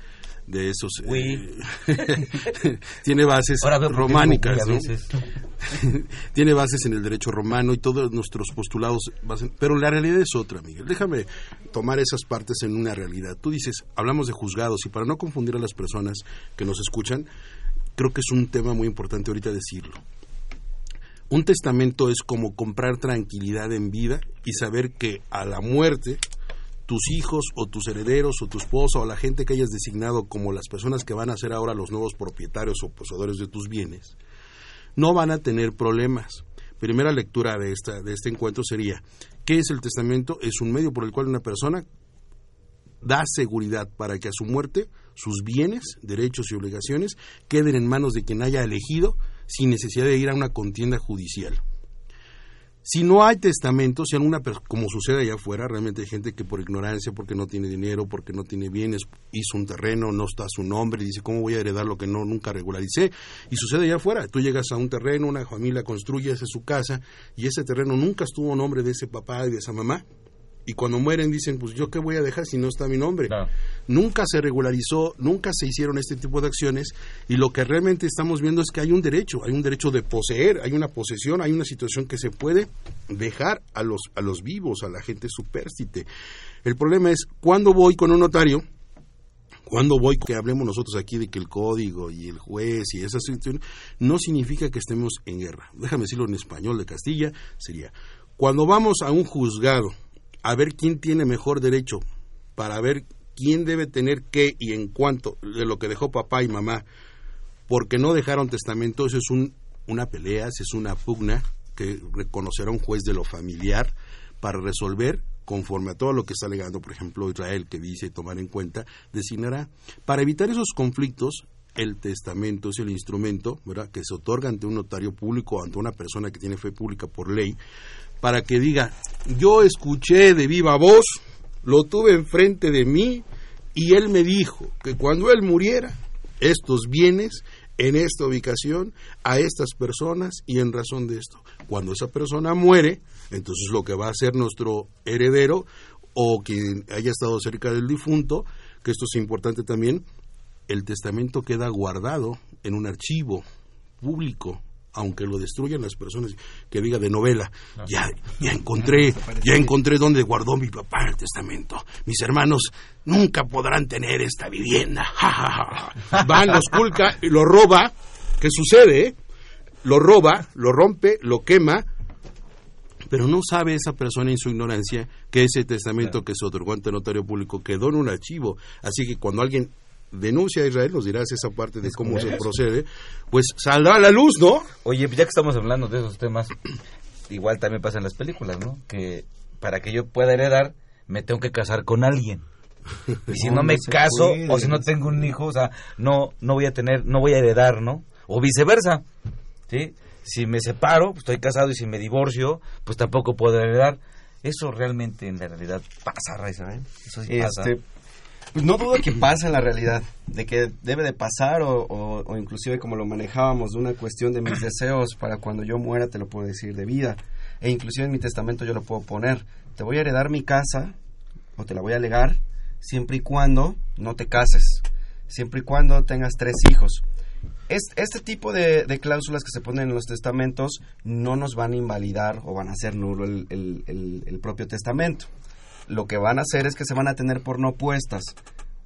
de esos... eh, tiene bases Ahora románicas, ¿no? tiene bases en el derecho romano y todos nuestros postulados, basen- pero la realidad es otra, Miguel. Déjame tomar esas partes en una realidad. Tú dices, hablamos de juzgados y para no confundir a las personas que nos escuchan, creo que es un tema muy importante ahorita decirlo. Un testamento es como comprar tranquilidad en vida y saber que a la muerte tus hijos o tus herederos o tu esposa o la gente que hayas designado como las personas que van a ser ahora los nuevos propietarios o poseedores de tus bienes, no van a tener problemas. Primera lectura de, esta, de este encuentro sería, ¿qué es el testamento? Es un medio por el cual una persona da seguridad para que a su muerte sus bienes, derechos y obligaciones queden en manos de quien haya elegido sin necesidad de ir a una contienda judicial. Si no hay testamento, si alguna como sucede allá afuera, realmente hay gente que por ignorancia, porque no tiene dinero, porque no tiene bienes, hizo un terreno, no está su nombre, y dice, ¿cómo voy a heredar lo que no nunca regularicé? Y sucede allá afuera, tú llegas a un terreno, una familia construye es su casa, y ese terreno nunca estuvo nombre de ese papá y de esa mamá, y cuando mueren dicen, pues yo qué voy a dejar si no está mi nombre. Nunca se regularizó, nunca se hicieron este tipo de acciones y lo que realmente estamos viendo es que hay un derecho, hay un derecho de poseer, hay una posesión, hay una situación que se puede dejar a los, a los vivos, a la gente supérstite. El problema es, cuando voy con un notario, cuando voy, que hablemos nosotros aquí de que el código y el juez y esas situaciones, no significa que estemos en guerra. Déjame decirlo en español de Castilla, sería, cuando vamos a un juzgado a ver quién tiene mejor derecho para ver quién debe tener qué y en cuánto de lo que dejó papá y mamá, porque no dejaron testamento, eso es un, una pelea, eso es una pugna que reconocerá un juez de lo familiar para resolver conforme a todo lo que está alegando, por ejemplo, Israel, que dice tomar en cuenta, designará. Para evitar esos conflictos, el testamento es el instrumento que se otorga ante un notario público o ante una persona que tiene fe pública por ley, para que diga, yo escuché de viva voz, lo tuve enfrente de mí y él me dijo que cuando él muriera, estos bienes en esta ubicación a estas personas y en razón de esto. Cuando esa persona muere, entonces lo que va a hacer nuestro heredero o quien haya estado cerca del difunto, que esto es importante también, el testamento queda guardado en un archivo público aunque lo destruyan las personas que diga de novela. Ya ya encontré ya encontré dónde guardó mi papá el testamento. Mis hermanos nunca podrán tener esta vivienda. Ja, ja, ja. van los culca y lo roba. Qué sucede eh? lo roba lo rompe lo quema. Pero no sabe esa persona en su ignorancia que ese testamento que se otorgó ante notario público quedó en un archivo. Así que cuando alguien denuncia a Israel, nos dirás esa parte de cómo se procede, pues saldrá a la luz, ¿no? Oye, ya que estamos hablando de esos temas, igual también pasa en las películas, ¿no? Que para que yo pueda heredar, me tengo que casar con alguien. Y si no, No, me caso, puede. o si no tengo un hijo, o sea, no, no voy a tener, no voy a heredar, ¿no? O viceversa, ¿sí? Si me separo, pues estoy casado y si me divorcio, pues tampoco puedo heredar. Eso realmente en la realidad pasa, Raiza, ¿eh? Eso sí pasa. Pues no dudo que pasa en la realidad, de que debe de pasar o, o- o inclusive como lo manejábamos, de una cuestión de mis deseos para cuando yo muera te lo puedo decir de vida. E inclusive en mi testamento yo lo puedo poner. Te voy a heredar mi casa o te la voy a legar siempre y cuando no te cases, siempre y cuando tengas tres hijos. Es- este tipo de, cláusulas que se ponen en los testamentos no nos van a invalidar o van a hacer nulo el- el propio testamento lo que van a hacer es que se van a tener por no puestas.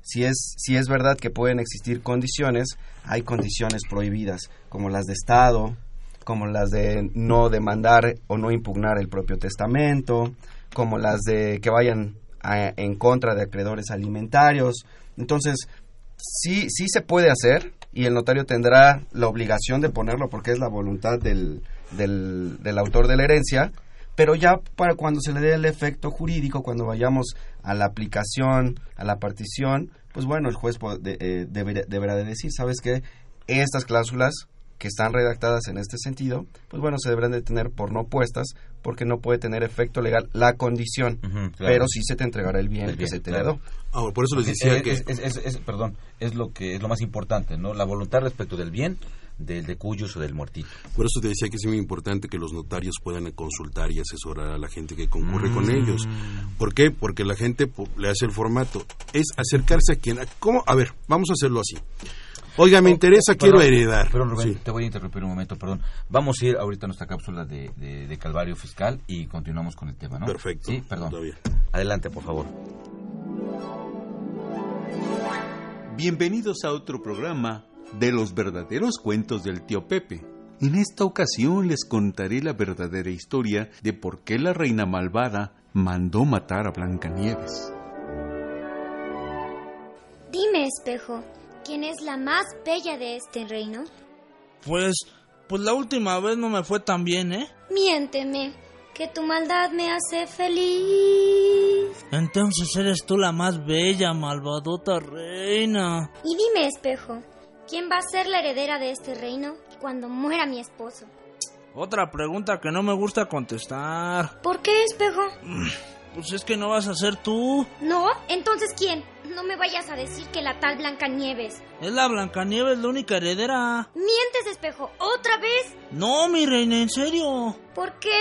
Si es, si es verdad que pueden existir condiciones, hay condiciones prohibidas, como las de Estado, como las de no demandar o no impugnar el propio testamento, como las de que vayan a- en contra de acreedores alimentarios. Entonces, sí, sí se puede hacer y el notario tendrá la obligación de ponerlo porque es la voluntad del, del, del autor de la herencia, pero ya para cuando se le dé el efecto jurídico, cuando vayamos a la aplicación, a la partición, pues bueno, el juez de- eh, deberá, deberá de decir, ¿sabes qué? Estas cláusulas que están redactadas en este sentido, pues bueno, se deberán de tener por no puestas porque no puede tener efecto legal la condición, claro. pero sí se te entregará el bien, El que se te claro. heredó. Ah, por eso les decía es- que... es- es- es- es- perdón, es lo que es lo más importante, ¿no? La voluntad respecto del bien, del de cuyos o del muertito. Por eso te decía que es muy importante que los notarios puedan consultar y asesorar a la gente que concurre con ellos. ¿Por qué? Porque la gente le hace el formato. Es acercarse a quien... a- ¿Cómo? A ver, vamos a hacerlo así. Oiga, me interesa, quiero Perdón, heredar. Perdón, Rubén, Sí. te voy a interrumpir un momento, perdón. Vamos a ir ahorita a nuestra cápsula de, de- de Calvario Fiscal y continuamos con el tema, ¿no? Perfecto. Sí, perdón. Bien. Adelante, por favor. Bienvenidos a otro programa de los verdaderos cuentos del tío Pepe. En esta ocasión les contaré la verdadera historia de por qué la reina malvada mandó matar a Blancanieves. Dime, espejo, ¿quién es la más bella de este reino? Pues, pues la última vez no me fue tan bien, ¿eh? Miénteme, que tu maldad me hace feliz. Entonces eres tú la más bella, malvadota reina. Y dime, espejo, ¿quién va a ser la heredera de este reino cuando muera mi esposo? Otra pregunta que no me gusta contestar. ¿Por qué, espejo? Pues es que no vas a ser tú. No, entonces ¿quién? No me vayas a decir que la tal Blancanieves. Es la Blancanieves la única heredera. Mientes, espejo, otra vez. No, mi reina, en serio. ¿Por qué?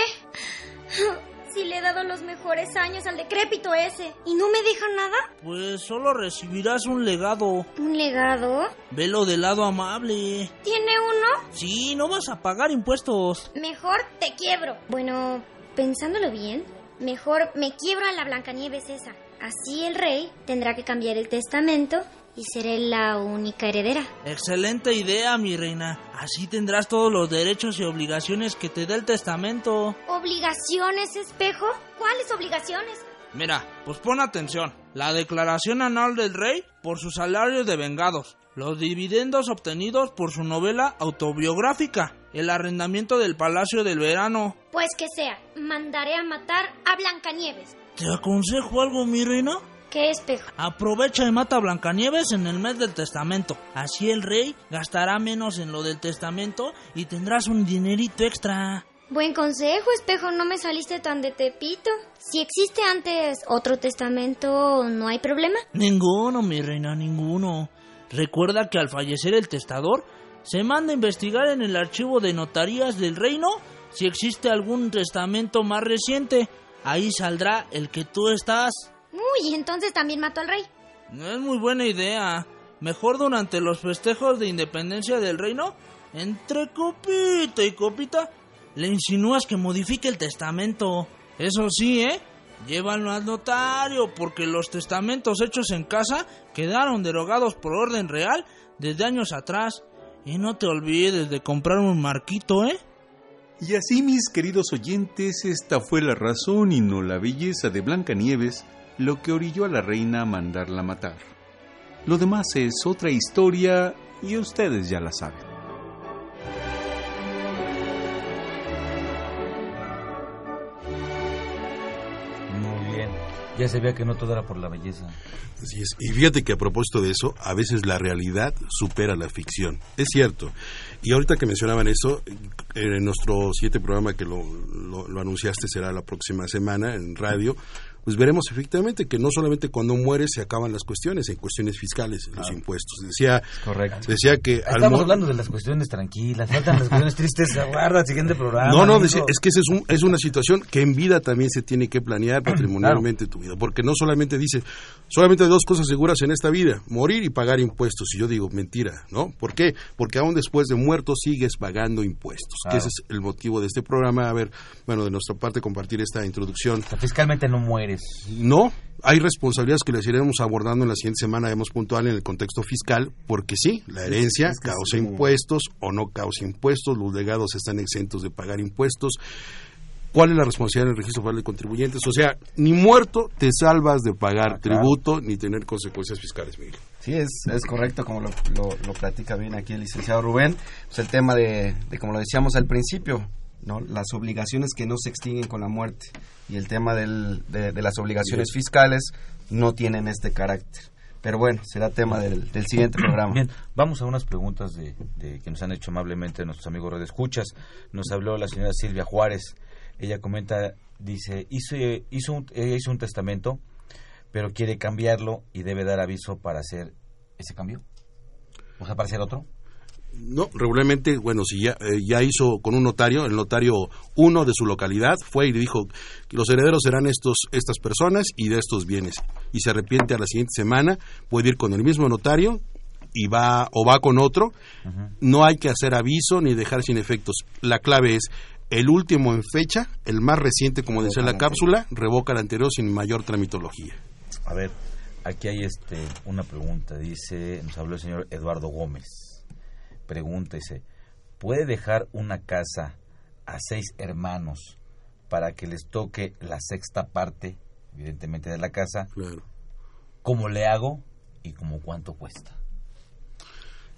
Si le he dado los mejores años al decrépito ese y no me deja nada. Pues solo recibirás un legado. ¿Un legado? Velo del lado amable. ¿Tiene uno? Sí, no vas a pagar impuestos. Mejor te quiebro. Bueno, pensándolo bien, mejor me quiebro a la Blancanieves esa. Así el rey tendrá que cambiar el testamento y seré la única heredera. Excelente idea, mi reina. Así tendrás todos los derechos y obligaciones que te da el testamento. ¿Obligaciones, espejo? ¿Cuáles obligaciones? Mira, pues pon atención. La declaración anual del rey por sus salarios de vengados. Los dividendos obtenidos por su novela autobiográfica. El arrendamiento del Palacio del Verano. Pues que sea, mandaré a matar a Blancanieves. ¿Te aconsejo algo, mi reina? ¿Qué espejo? Aprovecha y mata a Blancanieves en el mes del testamento. Así el rey gastará menos en lo del testamento y tendrás un dinerito extra. Buen consejo, espejo, no me saliste tan de tepito. Si existe antes otro testamento, ¿no hay problema? Ninguno, mi reina, ninguno. Recuerda que al fallecer el testador, se manda a investigar en el archivo de notarías del reino si existe algún testamento más reciente. Ahí saldrá el que tú estás. Uy, entonces también mató al rey. No es muy buena idea. Mejor durante los festejos de independencia del reino, entre copita y copita, le insinúas que modifique el testamento. Eso sí, ¿eh? Llévanlo al notario, porque los testamentos hechos en casa quedaron derogados por orden real desde años atrás. Y no te olvides de comprar un marquito, ¿eh? Y así, mis queridos oyentes, esta fue la razón y no la belleza de Blancanieves lo que orilló a la reina a mandarla matar. Lo demás es otra historia y ustedes ya la saben. Muy bien. Ya se veía que no todo era por la belleza. Así es. Y fíjate que a propósito de eso, a veces la realidad supera la ficción. Es cierto. Y ahorita que mencionaban eso, en nuestro siguiente programa que lo, lo, lo anunciaste será la próxima semana en radio, pues veremos efectivamente que no solamente cuando mueres se acaban las cuestiones, en cuestiones fiscales, los impuestos. Decía, Correcto. decía que... Estamos mo- hablando de las cuestiones tranquilas, faltan las cuestiones tristes. Aguarda el siguiente programa. No, no, decía- es que esa es, un- es una situación que en vida también se tiene que planear patrimonialmente tu vida, porque no solamente dice, solamente hay dos cosas seguras en esta vida, morir y pagar impuestos. Y yo digo, mentira, ¿no? ¿Por qué? Porque aún después de muerto sigues pagando impuestos, que ese es el motivo de este programa. A ver, bueno, de nuestra parte compartir esta introducción. fiscalmente no No, hay responsabilidades que les iremos abordando en la siguiente semana, hemos puntual en el contexto fiscal, porque sí, la herencia es que es causa impuestos o no causa impuestos, los legados están exentos de pagar impuestos. ¿Cuál es la responsabilidad del registro federal de contribuyentes? O sea, ni muerto te salvas de pagar Ah, tributo ni tener consecuencias fiscales, Miguel. Sí, es, es correcto, como lo, lo, lo platica bien aquí el licenciado Rubén. Pues el tema de, de, como lo decíamos al principio, ¿no? las obligaciones que no se extinguen con la muerte y el tema del, de, de las obligaciones fiscales no tienen este carácter. Pero bueno, será tema del, del siguiente programa. Bien, vamos a unas preguntas de, de que nos han hecho amablemente nuestros amigos de Escuchas. Nos habló la señora Silvia Juárez. Ella comenta, dice, hizo, hizo, un, ella hizo un testamento, pero quiere cambiarlo y debe dar aviso para hacer ese cambio. O sea, para hacer otro. No, regularmente, bueno, si ya, eh, ya hizo con un notario, el notario uno de su localidad fue y dijo que los herederos serán estos, estas personas y de estos bienes. Y se arrepiente a la siguiente semana, puede ir con el mismo notario y va o va con otro. No hay que hacer aviso ni dejar sin efectos. La clave es el último en fecha, el más reciente, como dice la cápsula, revoca el anterior sin mayor tramitología. A ver, aquí hay este una pregunta. Dice, nos habló el señor Eduardo Gómez pregúntese, ¿puede dejar una casa a seis hermanos para que les toque la sexta parte, evidentemente, de la casa? Claro. ¿Cómo le hago y cómo cuánto cuesta?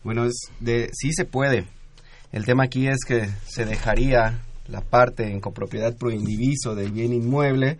Bueno, es de sí se puede. El tema aquí es que se dejaría la parte en copropiedad pro indiviso del bien inmueble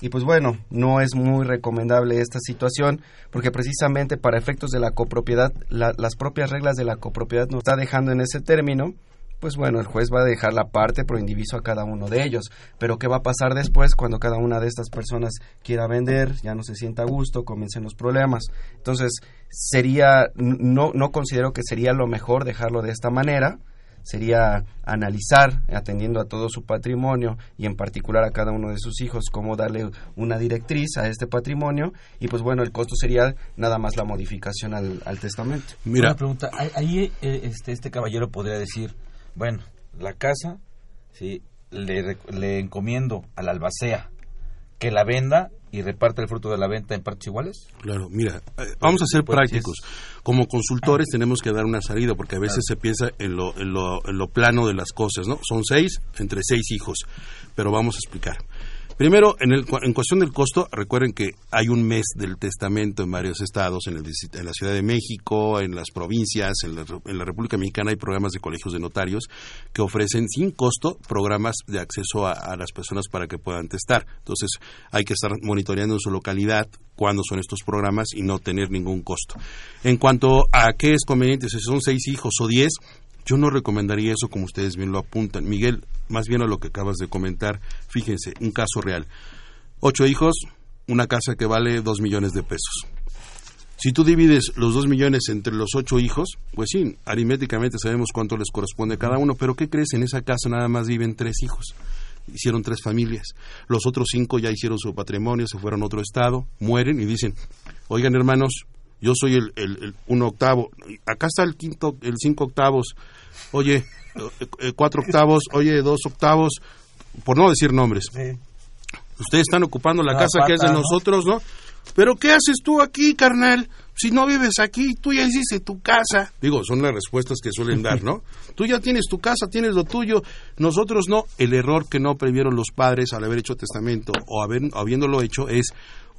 y pues bueno, no es muy recomendable esta situación porque precisamente para efectos de la copropiedad, las propias reglas de la copropiedad nos está dejando en ese término, pues bueno, el juez va a dejar la parte pro indiviso a cada uno de ellos. Pero ¿qué va a pasar después cuando cada una de estas personas quiera vender, ya no se sienta a gusto, comiencen los problemas? Entonces, sería, no, no considero que sería lo mejor dejarlo de esta manera, sería analizar, atendiendo a todo su patrimonio y en particular a cada uno de sus hijos, cómo darle una directriz a este patrimonio y pues bueno, el costo sería nada más la modificación al, testamento. Mira, una pregunta, ahí eh, este, este caballero podría decir, bueno, la casa, sí, le, le encomiendo al albacea que la venda y reparte el fruto de la venta en partes iguales? Claro, mira, eh, vamos a ser pues, prácticos. Como consultores tenemos que dar una salida porque a veces se piensa en lo, en, lo, en lo plano de las cosas, ¿no? Son seis entre seis hijos, pero vamos a explicar. Primero, en, el, en cuestión del costo, recuerden que hay un mes del testamento en varios estados, en, el, en la Ciudad de México, en las provincias, en la, en la, República Mexicana hay programas de colegios de notarios que ofrecen sin costo programas de acceso a, las personas para que puedan testar. Entonces, hay que estar monitoreando en su localidad cuándo son estos programas y no tener ningún costo. En cuanto a qué es conveniente, si son seis hijos o diez, yo no recomendaría eso como ustedes bien lo apuntan. Miguel, más bien a lo que acabas de comentar, fíjense, un caso real. Ocho hijos, una casa que vale dos millones de pesos. Si tú divides los dos millones entre los ocho hijos, pues sí, aritméticamente sabemos cuánto les corresponde a cada uno, pero ¿qué crees? En esa casa nada más viven tres hijos. Hicieron tres familias. Los otros cinco ya hicieron su patrimonio, se fueron a otro estado, mueren y dicen, oigan hermanos, yo soy el, el, un octavo, acá está el quinto, el cinco octavos, oye, eh, eh, cuatro octavos, oye, dos octavos, por no decir nombres. Ustedes están ocupando la, casa que es de nosotros, ¿no? Pero ¿qué haces tú aquí, carnal? Si no vives aquí, tú ya hiciste tu casa. Digo, son las respuestas que suelen dar, ¿no? tú ya tienes tu casa, tienes lo tuyo, nosotros no. El error que no previeron los padres al haber hecho testamento o haber, habiéndolo hecho es,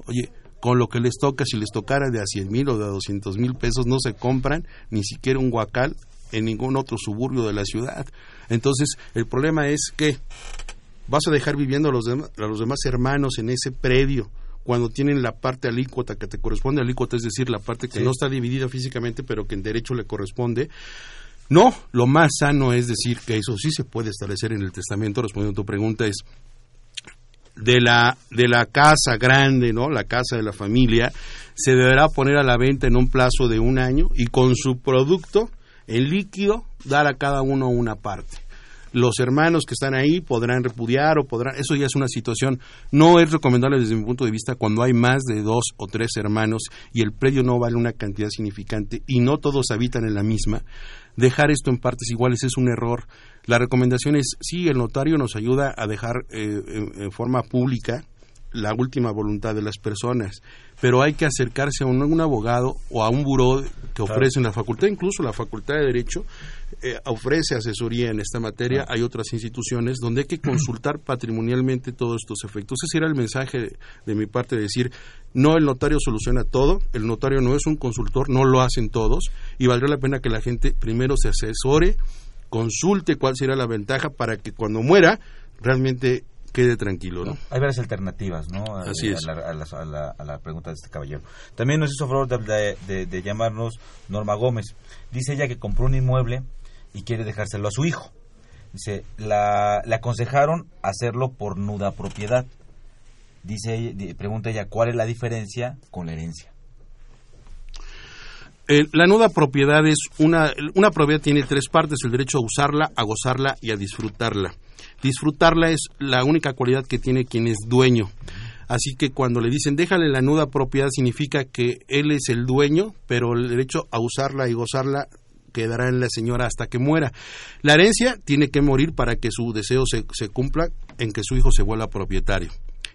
oye, con lo que les toca, si les tocara de a 100 mil o de a 200 mil pesos, no se compran ni siquiera un guacal en ningún otro suburbio de la ciudad. Entonces, el problema es que vas a dejar viviendo a los, demás, a los demás hermanos en ese predio cuando tienen la parte alícuota que te corresponde alícuota, es decir, la parte que no está dividida físicamente, pero que en derecho le corresponde. No, lo más sano es decir que eso sí se puede establecer en el testamento, respondiendo a tu pregunta, es de la, de la casa grande, ¿no? La casa de la familia, se deberá poner a la venta en un plazo de un año y con su producto en líquido dar a cada uno una parte. Los hermanos que están ahí podrán repudiar o podrán, eso ya es una situación, no es recomendable desde mi punto de vista cuando hay más de dos o tres hermanos y el predio no vale una cantidad significante y no todos habitan en la misma, dejar esto en partes iguales es un error la recomendación es, sí, el notario nos ayuda a dejar eh, en, forma pública la última voluntad de las personas, pero hay que acercarse a un, abogado o a un buró que ofrece la facultad, incluso la Facultad de Derecho eh, ofrece asesoría en esta materia, hay otras instituciones donde hay que consultar patrimonialmente todos estos efectos. Ese era el mensaje de, mi parte de decir, no el notario soluciona todo, el notario no es un consultor, no lo hacen todos, y valdría la pena que la gente primero se asesore, consulte cuál será la ventaja para que cuando muera realmente quede tranquilo, ¿no? Hay varias alternativas, ¿no? A, Así es. A la, a la- a la- a la pregunta de este caballero. También nos hizo favor de, de- de llamarnos Norma Gómez. Dice ella que compró un inmueble y quiere dejárselo a su hijo. Dice, la, le aconsejaron hacerlo por nuda propiedad. Dice, pregunta ella, ¿cuál es la diferencia con la herencia? Eh, la nuda propiedad es una, una propiedad tiene tres partes, el derecho a usarla, a gozarla y a disfrutarla. Disfrutarla es la única cualidad que tiene quien es dueño. Así que cuando le dicen déjale la nuda propiedad significa que él es el dueño, pero el derecho a usarla y gozarla quedará en la señora hasta que muera. La herencia tiene que morir para que su deseo se, se cumpla en que su hijo se vuelva propietario.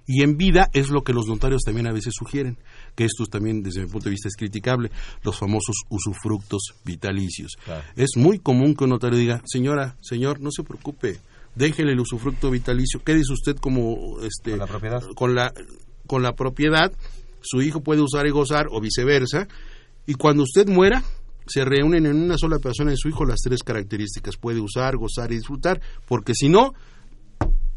Y en vida es lo que los notarios también a veces sugieren, que esto también desde mi punto de vista es criticable, los famosos usufructos vitalicios. Es muy común que un notario diga, señora, señor, no se preocupe, déjele el usufructo vitalicio, quédese usted como este con la propiedad, con la, con la propiedad, su hijo puede usar y gozar o viceversa, y cuando usted muera se reúnen en una sola persona en su hijo las tres características, puede usar, gozar y disfrutar, porque si no,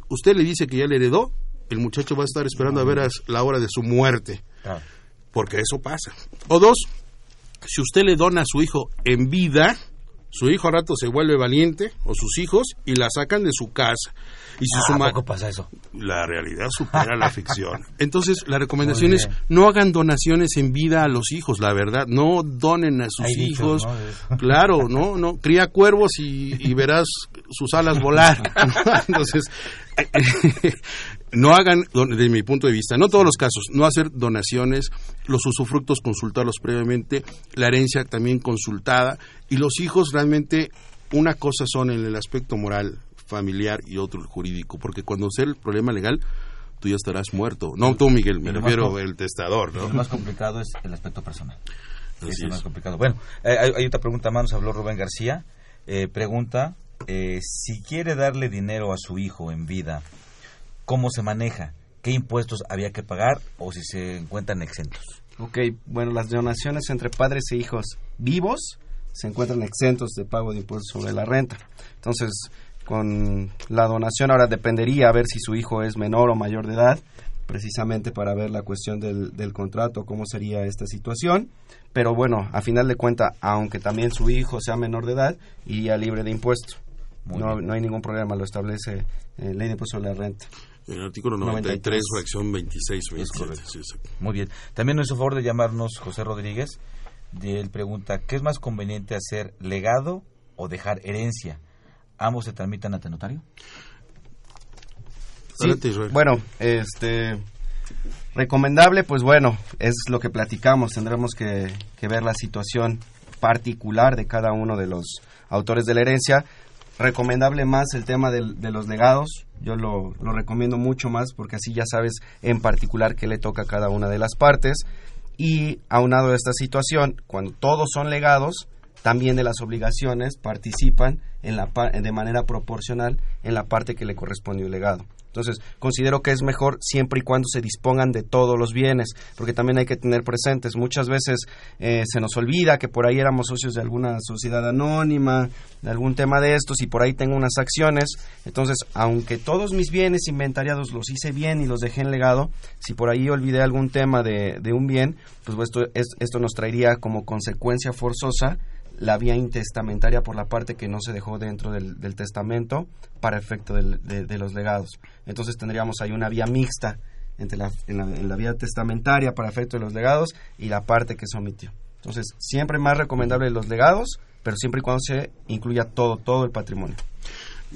usted le dice que ya le heredó, el muchacho va a estar esperando a ver a la hora de su muerte, porque eso pasa. O dos, si usted le dona a su hijo en vida, su hijo al rato se vuelve valiente, o sus hijos, y la sacan de su casa. Y si Ah, su ¿a ma- pasa eso? La realidad supera la ficción. Entonces, la recomendación es no hagan donaciones en vida a los hijos, la verdad. No donen a sus Hay hijos. Claro, no, no. Cría cuervos y, y verás sus alas volar. Entonces, no hagan, desde mi punto de vista, no todos los casos, no hacer donaciones, los usufructos consultarlos previamente, la herencia también consultada y los hijos realmente una cosa son en el aspecto moral, familiar y otro el jurídico, porque cuando sea el problema legal tú ya estarás muerto. No tú, Miguel, me refiero el testador, ¿no? Lo más complicado es el aspecto personal. Así es el es. más complicado. Bueno, eh, hay, hay otra pregunta más, nos habló Rubén García. Eh, pregunta, eh, si quiere darle dinero a su hijo en vida, ¿cómo se maneja? ¿Qué impuestos había que pagar o si se encuentran exentos? Ok, bueno, las donaciones entre padres e hijos vivos se encuentran exentos de pago de impuestos sobre la renta. Entonces, con la donación ahora dependería a ver si su hijo es menor o mayor de edad, precisamente para ver la cuestión del, del contrato, cómo sería esta situación. Pero bueno, a final de cuenta, aunque también su hijo sea menor de edad, iría libre de impuestos. No, no hay ningún problema, lo establece eh, Ley de Impuesto sobre la Renta. En el artículo 93, fracción 26 o 27. sí, exacto. Muy bien. También nos hizo favor de llamarnos José Rodríguez. Y él pregunta, ¿qué es más conveniente hacer, legado o dejar herencia? ¿Ambos se tramitan ante notario? Sí, Adelante, Israel. bueno, este recomendable, pues bueno, es lo que platicamos. Tendremos que, que ver la situación particular de cada uno de los autores de la herencia. Recomendable más el tema del- de los legados. Yo lo, lo recomiendo mucho más porque así ya sabes en particular qué le toca a cada una de las partes. Y aunado a esta situación, cuando todos son legados, también de las obligaciones participan en la de manera proporcional en la parte que le corresponde el legado. Entonces, considero que es mejor siempre y cuando se dispongan de todos los bienes, porque también hay que tener presentes, muchas veces eh, se nos olvida que por ahí éramos socios de alguna sociedad anónima, de algún tema de estos, y por ahí tengo unas acciones, entonces, aunque todos mis bienes inventariados los hice bien y los dejé en legado, si por ahí olvidé algún tema de, de un bien, pues esto, es- esto nos traería como consecuencia forzosa la vía intestamentaria por la parte que no se dejó dentro del, del testamento para efecto de, los legados. Entonces tendríamos ahí una vía mixta entre la, en la, la vía testamentaria para efecto de los legados y la parte que se omitió. Entonces, siempre más recomendable los legados, pero siempre y cuando se incluya todo, todo el patrimonio.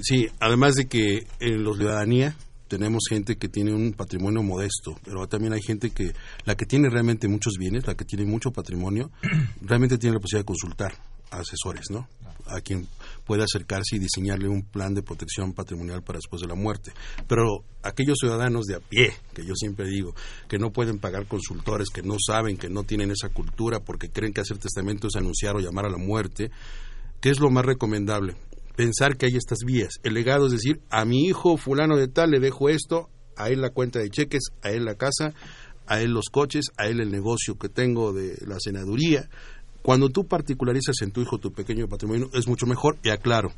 Sí, además de que en la ciudadanía tenemos gente que tiene un patrimonio modesto, pero también hay gente que, la que tiene realmente muchos bienes, la que tiene mucho patrimonio, realmente tiene la posibilidad de consultar asesores, ¿no? A quien pueda acercarse y diseñarle un plan de protección patrimonial para después de la muerte. Pero aquellos ciudadanos de a pie, que yo siempre digo, que no pueden pagar consultores, que no saben, que no tienen esa cultura porque creen que hacer testamento es anunciar o llamar a la muerte, ¿qué es lo más recomendable? Pensar que hay estas vías. El legado es decir, a mi hijo fulano de tal le dejo esto, a él la cuenta de cheques, a él la casa, a él los coches, a él el negocio que tengo de la senaduría. Cuando tú particularizas en tu hijo tu pequeño patrimonio es mucho mejor y aclaro.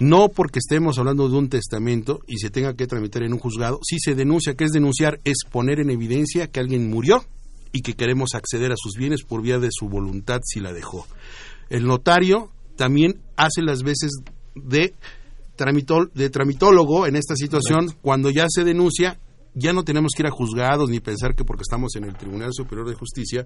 no porque estemos hablando de un testamento y se tenga que tramitar en un juzgado, si se denuncia, que es denunciar, es poner en evidencia que alguien murió y que queremos acceder a sus bienes por vía de su voluntad si la dejó. El notario también hace las veces de, de tramitólogo en esta situación cuando ya se denuncia ya no tenemos que ir a juzgados ni pensar que porque estamos en el Tribunal Superior de Justicia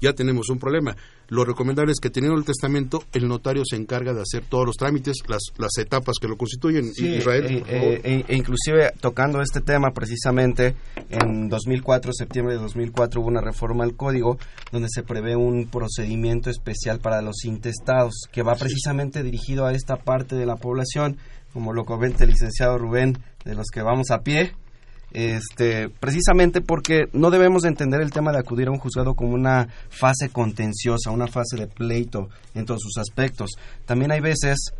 ya tenemos un problema. Lo recomendable es que teniendo el testamento, el notario se encarga de hacer todos los trámites, las, las etapas que lo constituyen. Israel, e, e, e, inclusive tocando este tema precisamente, en 2004, septiembre de 2004, hubo una reforma al código donde se prevé un procedimiento especial para los intestados que va precisamente dirigido a esta parte de la población, como lo comenta el licenciado Rubén, de los que vamos a pie este, precisamente porque no debemos entender el tema de acudir a un juzgado como una fase contenciosa, una fase de pleito en todos sus aspectos. También hay veces,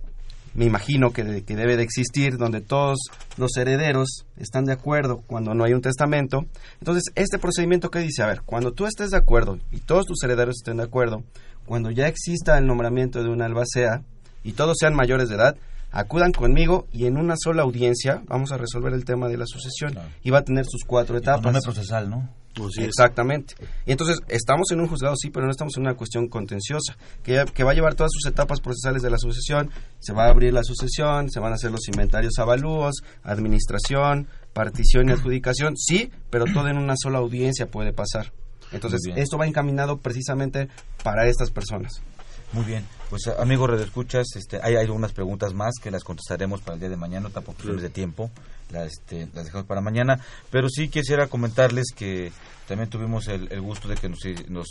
me imagino que, que debe de existir, donde todos los herederos están de acuerdo cuando no hay un testamento. Entonces, este procedimiento que dice, a ver, cuando tú estés de acuerdo y todos tus herederos estén de acuerdo, cuando ya exista el nombramiento de una albacea y todos sean mayores de edad, acudan conmigo y en una sola audiencia vamos a resolver el tema de la sucesión y va a tener sus cuatro etapas. procesal, ¿no? Exactamente. Y entonces estamos en un juzgado, sí, pero no estamos en una cuestión contenciosa, que, que va a llevar todas sus etapas procesales de la sucesión, se va a abrir la sucesión, se van a hacer los inventarios avalúos, administración, partición y adjudicación, sí, pero todo en una sola audiencia puede pasar. Entonces, esto va encaminado precisamente para estas personas. Muy bien, pues amigos redescuchas, este, hay, algunas preguntas más que las contestaremos para el día de mañana, tampoco sí. de tiempo, las, este, las dejamos para mañana, pero sí quisiera comentarles que también tuvimos el, gusto de que nos, nos,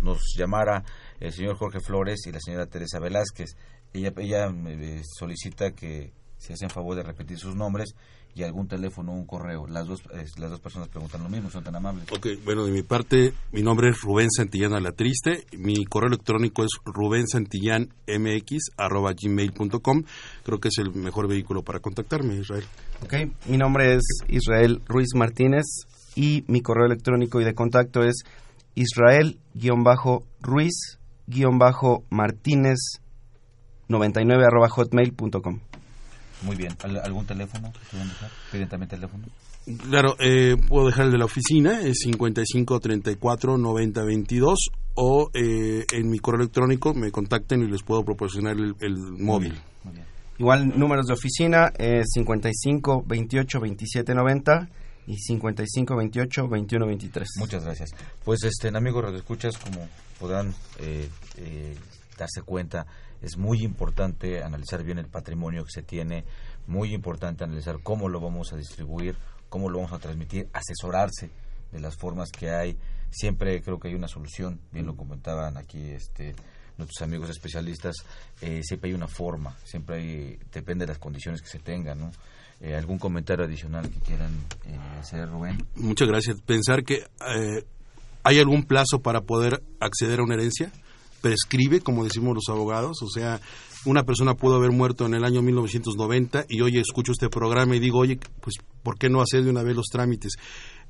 nos, llamara el señor Jorge Flores y la señora Teresa Velázquez. Ella, ella me solicita que se hacen favor de repetir sus nombres y algún teléfono o un correo. Las dos, las dos personas preguntan lo mismo, son tan amables. Ok, bueno, de mi parte, mi nombre es Rubén Santillán Alatriste, mi correo electrónico es gmail.com Creo que es el mejor vehículo para contactarme, Israel. Ok, mi nombre es Israel Ruiz Martínez y mi correo electrónico y de contacto es Israel-Ruiz-Martínez 99 hotmail.com. Muy bien. ¿Algún teléfono ¿Piden también teléfono? Claro, eh, puedo dejar el de la oficina, es 55 34 90 22 o eh, en mi correo electrónico me contacten y les puedo proporcionar el, móvil. Igual números de oficina es 55 28 27 90 y 55 28 21 23. Muchas gracias. Pues este, amigos escuchas como podrán eh, eh, darse cuenta, es muy importante analizar bien el patrimonio que se tiene, muy importante analizar cómo lo vamos a distribuir, cómo lo vamos a transmitir, asesorarse de las formas que hay. Siempre creo que hay una solución, bien lo comentaban aquí este nuestros amigos especialistas, eh, siempre hay una forma, siempre hay, depende de las condiciones que se tengan, ¿no? Eh, ¿Algún comentario adicional que quieran eh, hacer, Rubén? Muchas gracias. Pensar que hay algún plazo para poder acceder a una herencia prescribe, como decimos los abogados, o sea, una persona pudo haber muerto en el año 1990 y hoy escucho este programa y digo, oye, pues, ¿por qué no hacer de una vez los trámites?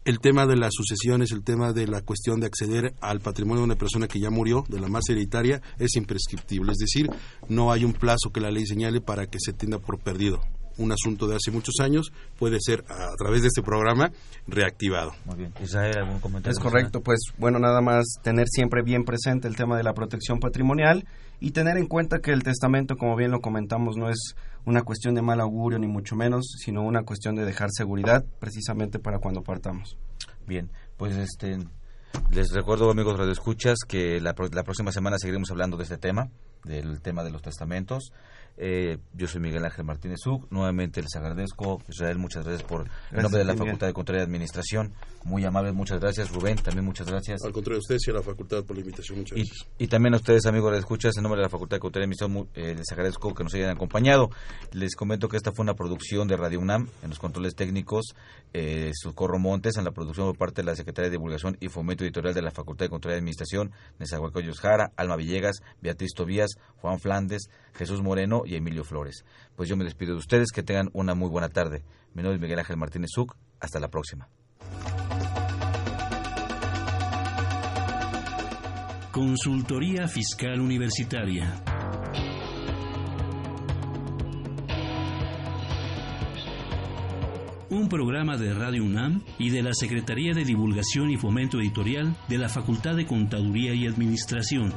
El tema de las sucesiones, el tema de la cuestión de acceder al patrimonio de una persona que ya murió, de la más hereditaria, es imprescriptible. Es decir, no hay un plazo que la ley señale para que se tienda por perdido un asunto de hace muchos años puede ser a través de este programa reactivado. Muy bien. Israel, ¿algún comentario? Es correcto, pues bueno, nada más tener siempre bien presente el tema de la protección patrimonial y tener en cuenta que el testamento, como bien lo comentamos, no es una cuestión de mal augurio ni mucho menos, sino una cuestión de dejar seguridad precisamente para cuando partamos. Bien, pues este les recuerdo amigos radioescuchas que la, la próxima semana seguiremos hablando de este tema, del tema de los testamentos. Eh, yo soy Miguel Ángel Martínez Uc. Nuevamente les agradezco. Israel, muchas gracias por el nombre de la Facultad de Control y Administración. Muy amable, muchas gracias. Rubén, también muchas gracias. Al contrario, a ustedes y a la Facultad por la invitación. Muchas y, gracias. Y también a ustedes, amigos de escuchas, en nombre de la Facultad de Control y Administración, eh, les agradezco que nos hayan acompañado. Les comento que esta fue una producción de Radio UNAM en los controles técnicos. Eh, Socorro Montes en la producción por parte de la Secretaría de Divulgación y Fomento Editorial de la Facultad de Control y Administración, Nezahualcóyotl Jara, Alma Villegas, Beatriz Tobías, Juan Flandes, Jesús Moreno y Emilio Flores. Pues yo me despido de ustedes, que tengan una muy buena tarde. Mi nombre es Miguel Ángel Martínez Zuc, hasta la próxima. Consultoría Fiscal Universitaria. un programa de Radio UNAM y de la Secretaría de Divulgación y Fomento Editorial de la Facultad de Contaduría y Administración.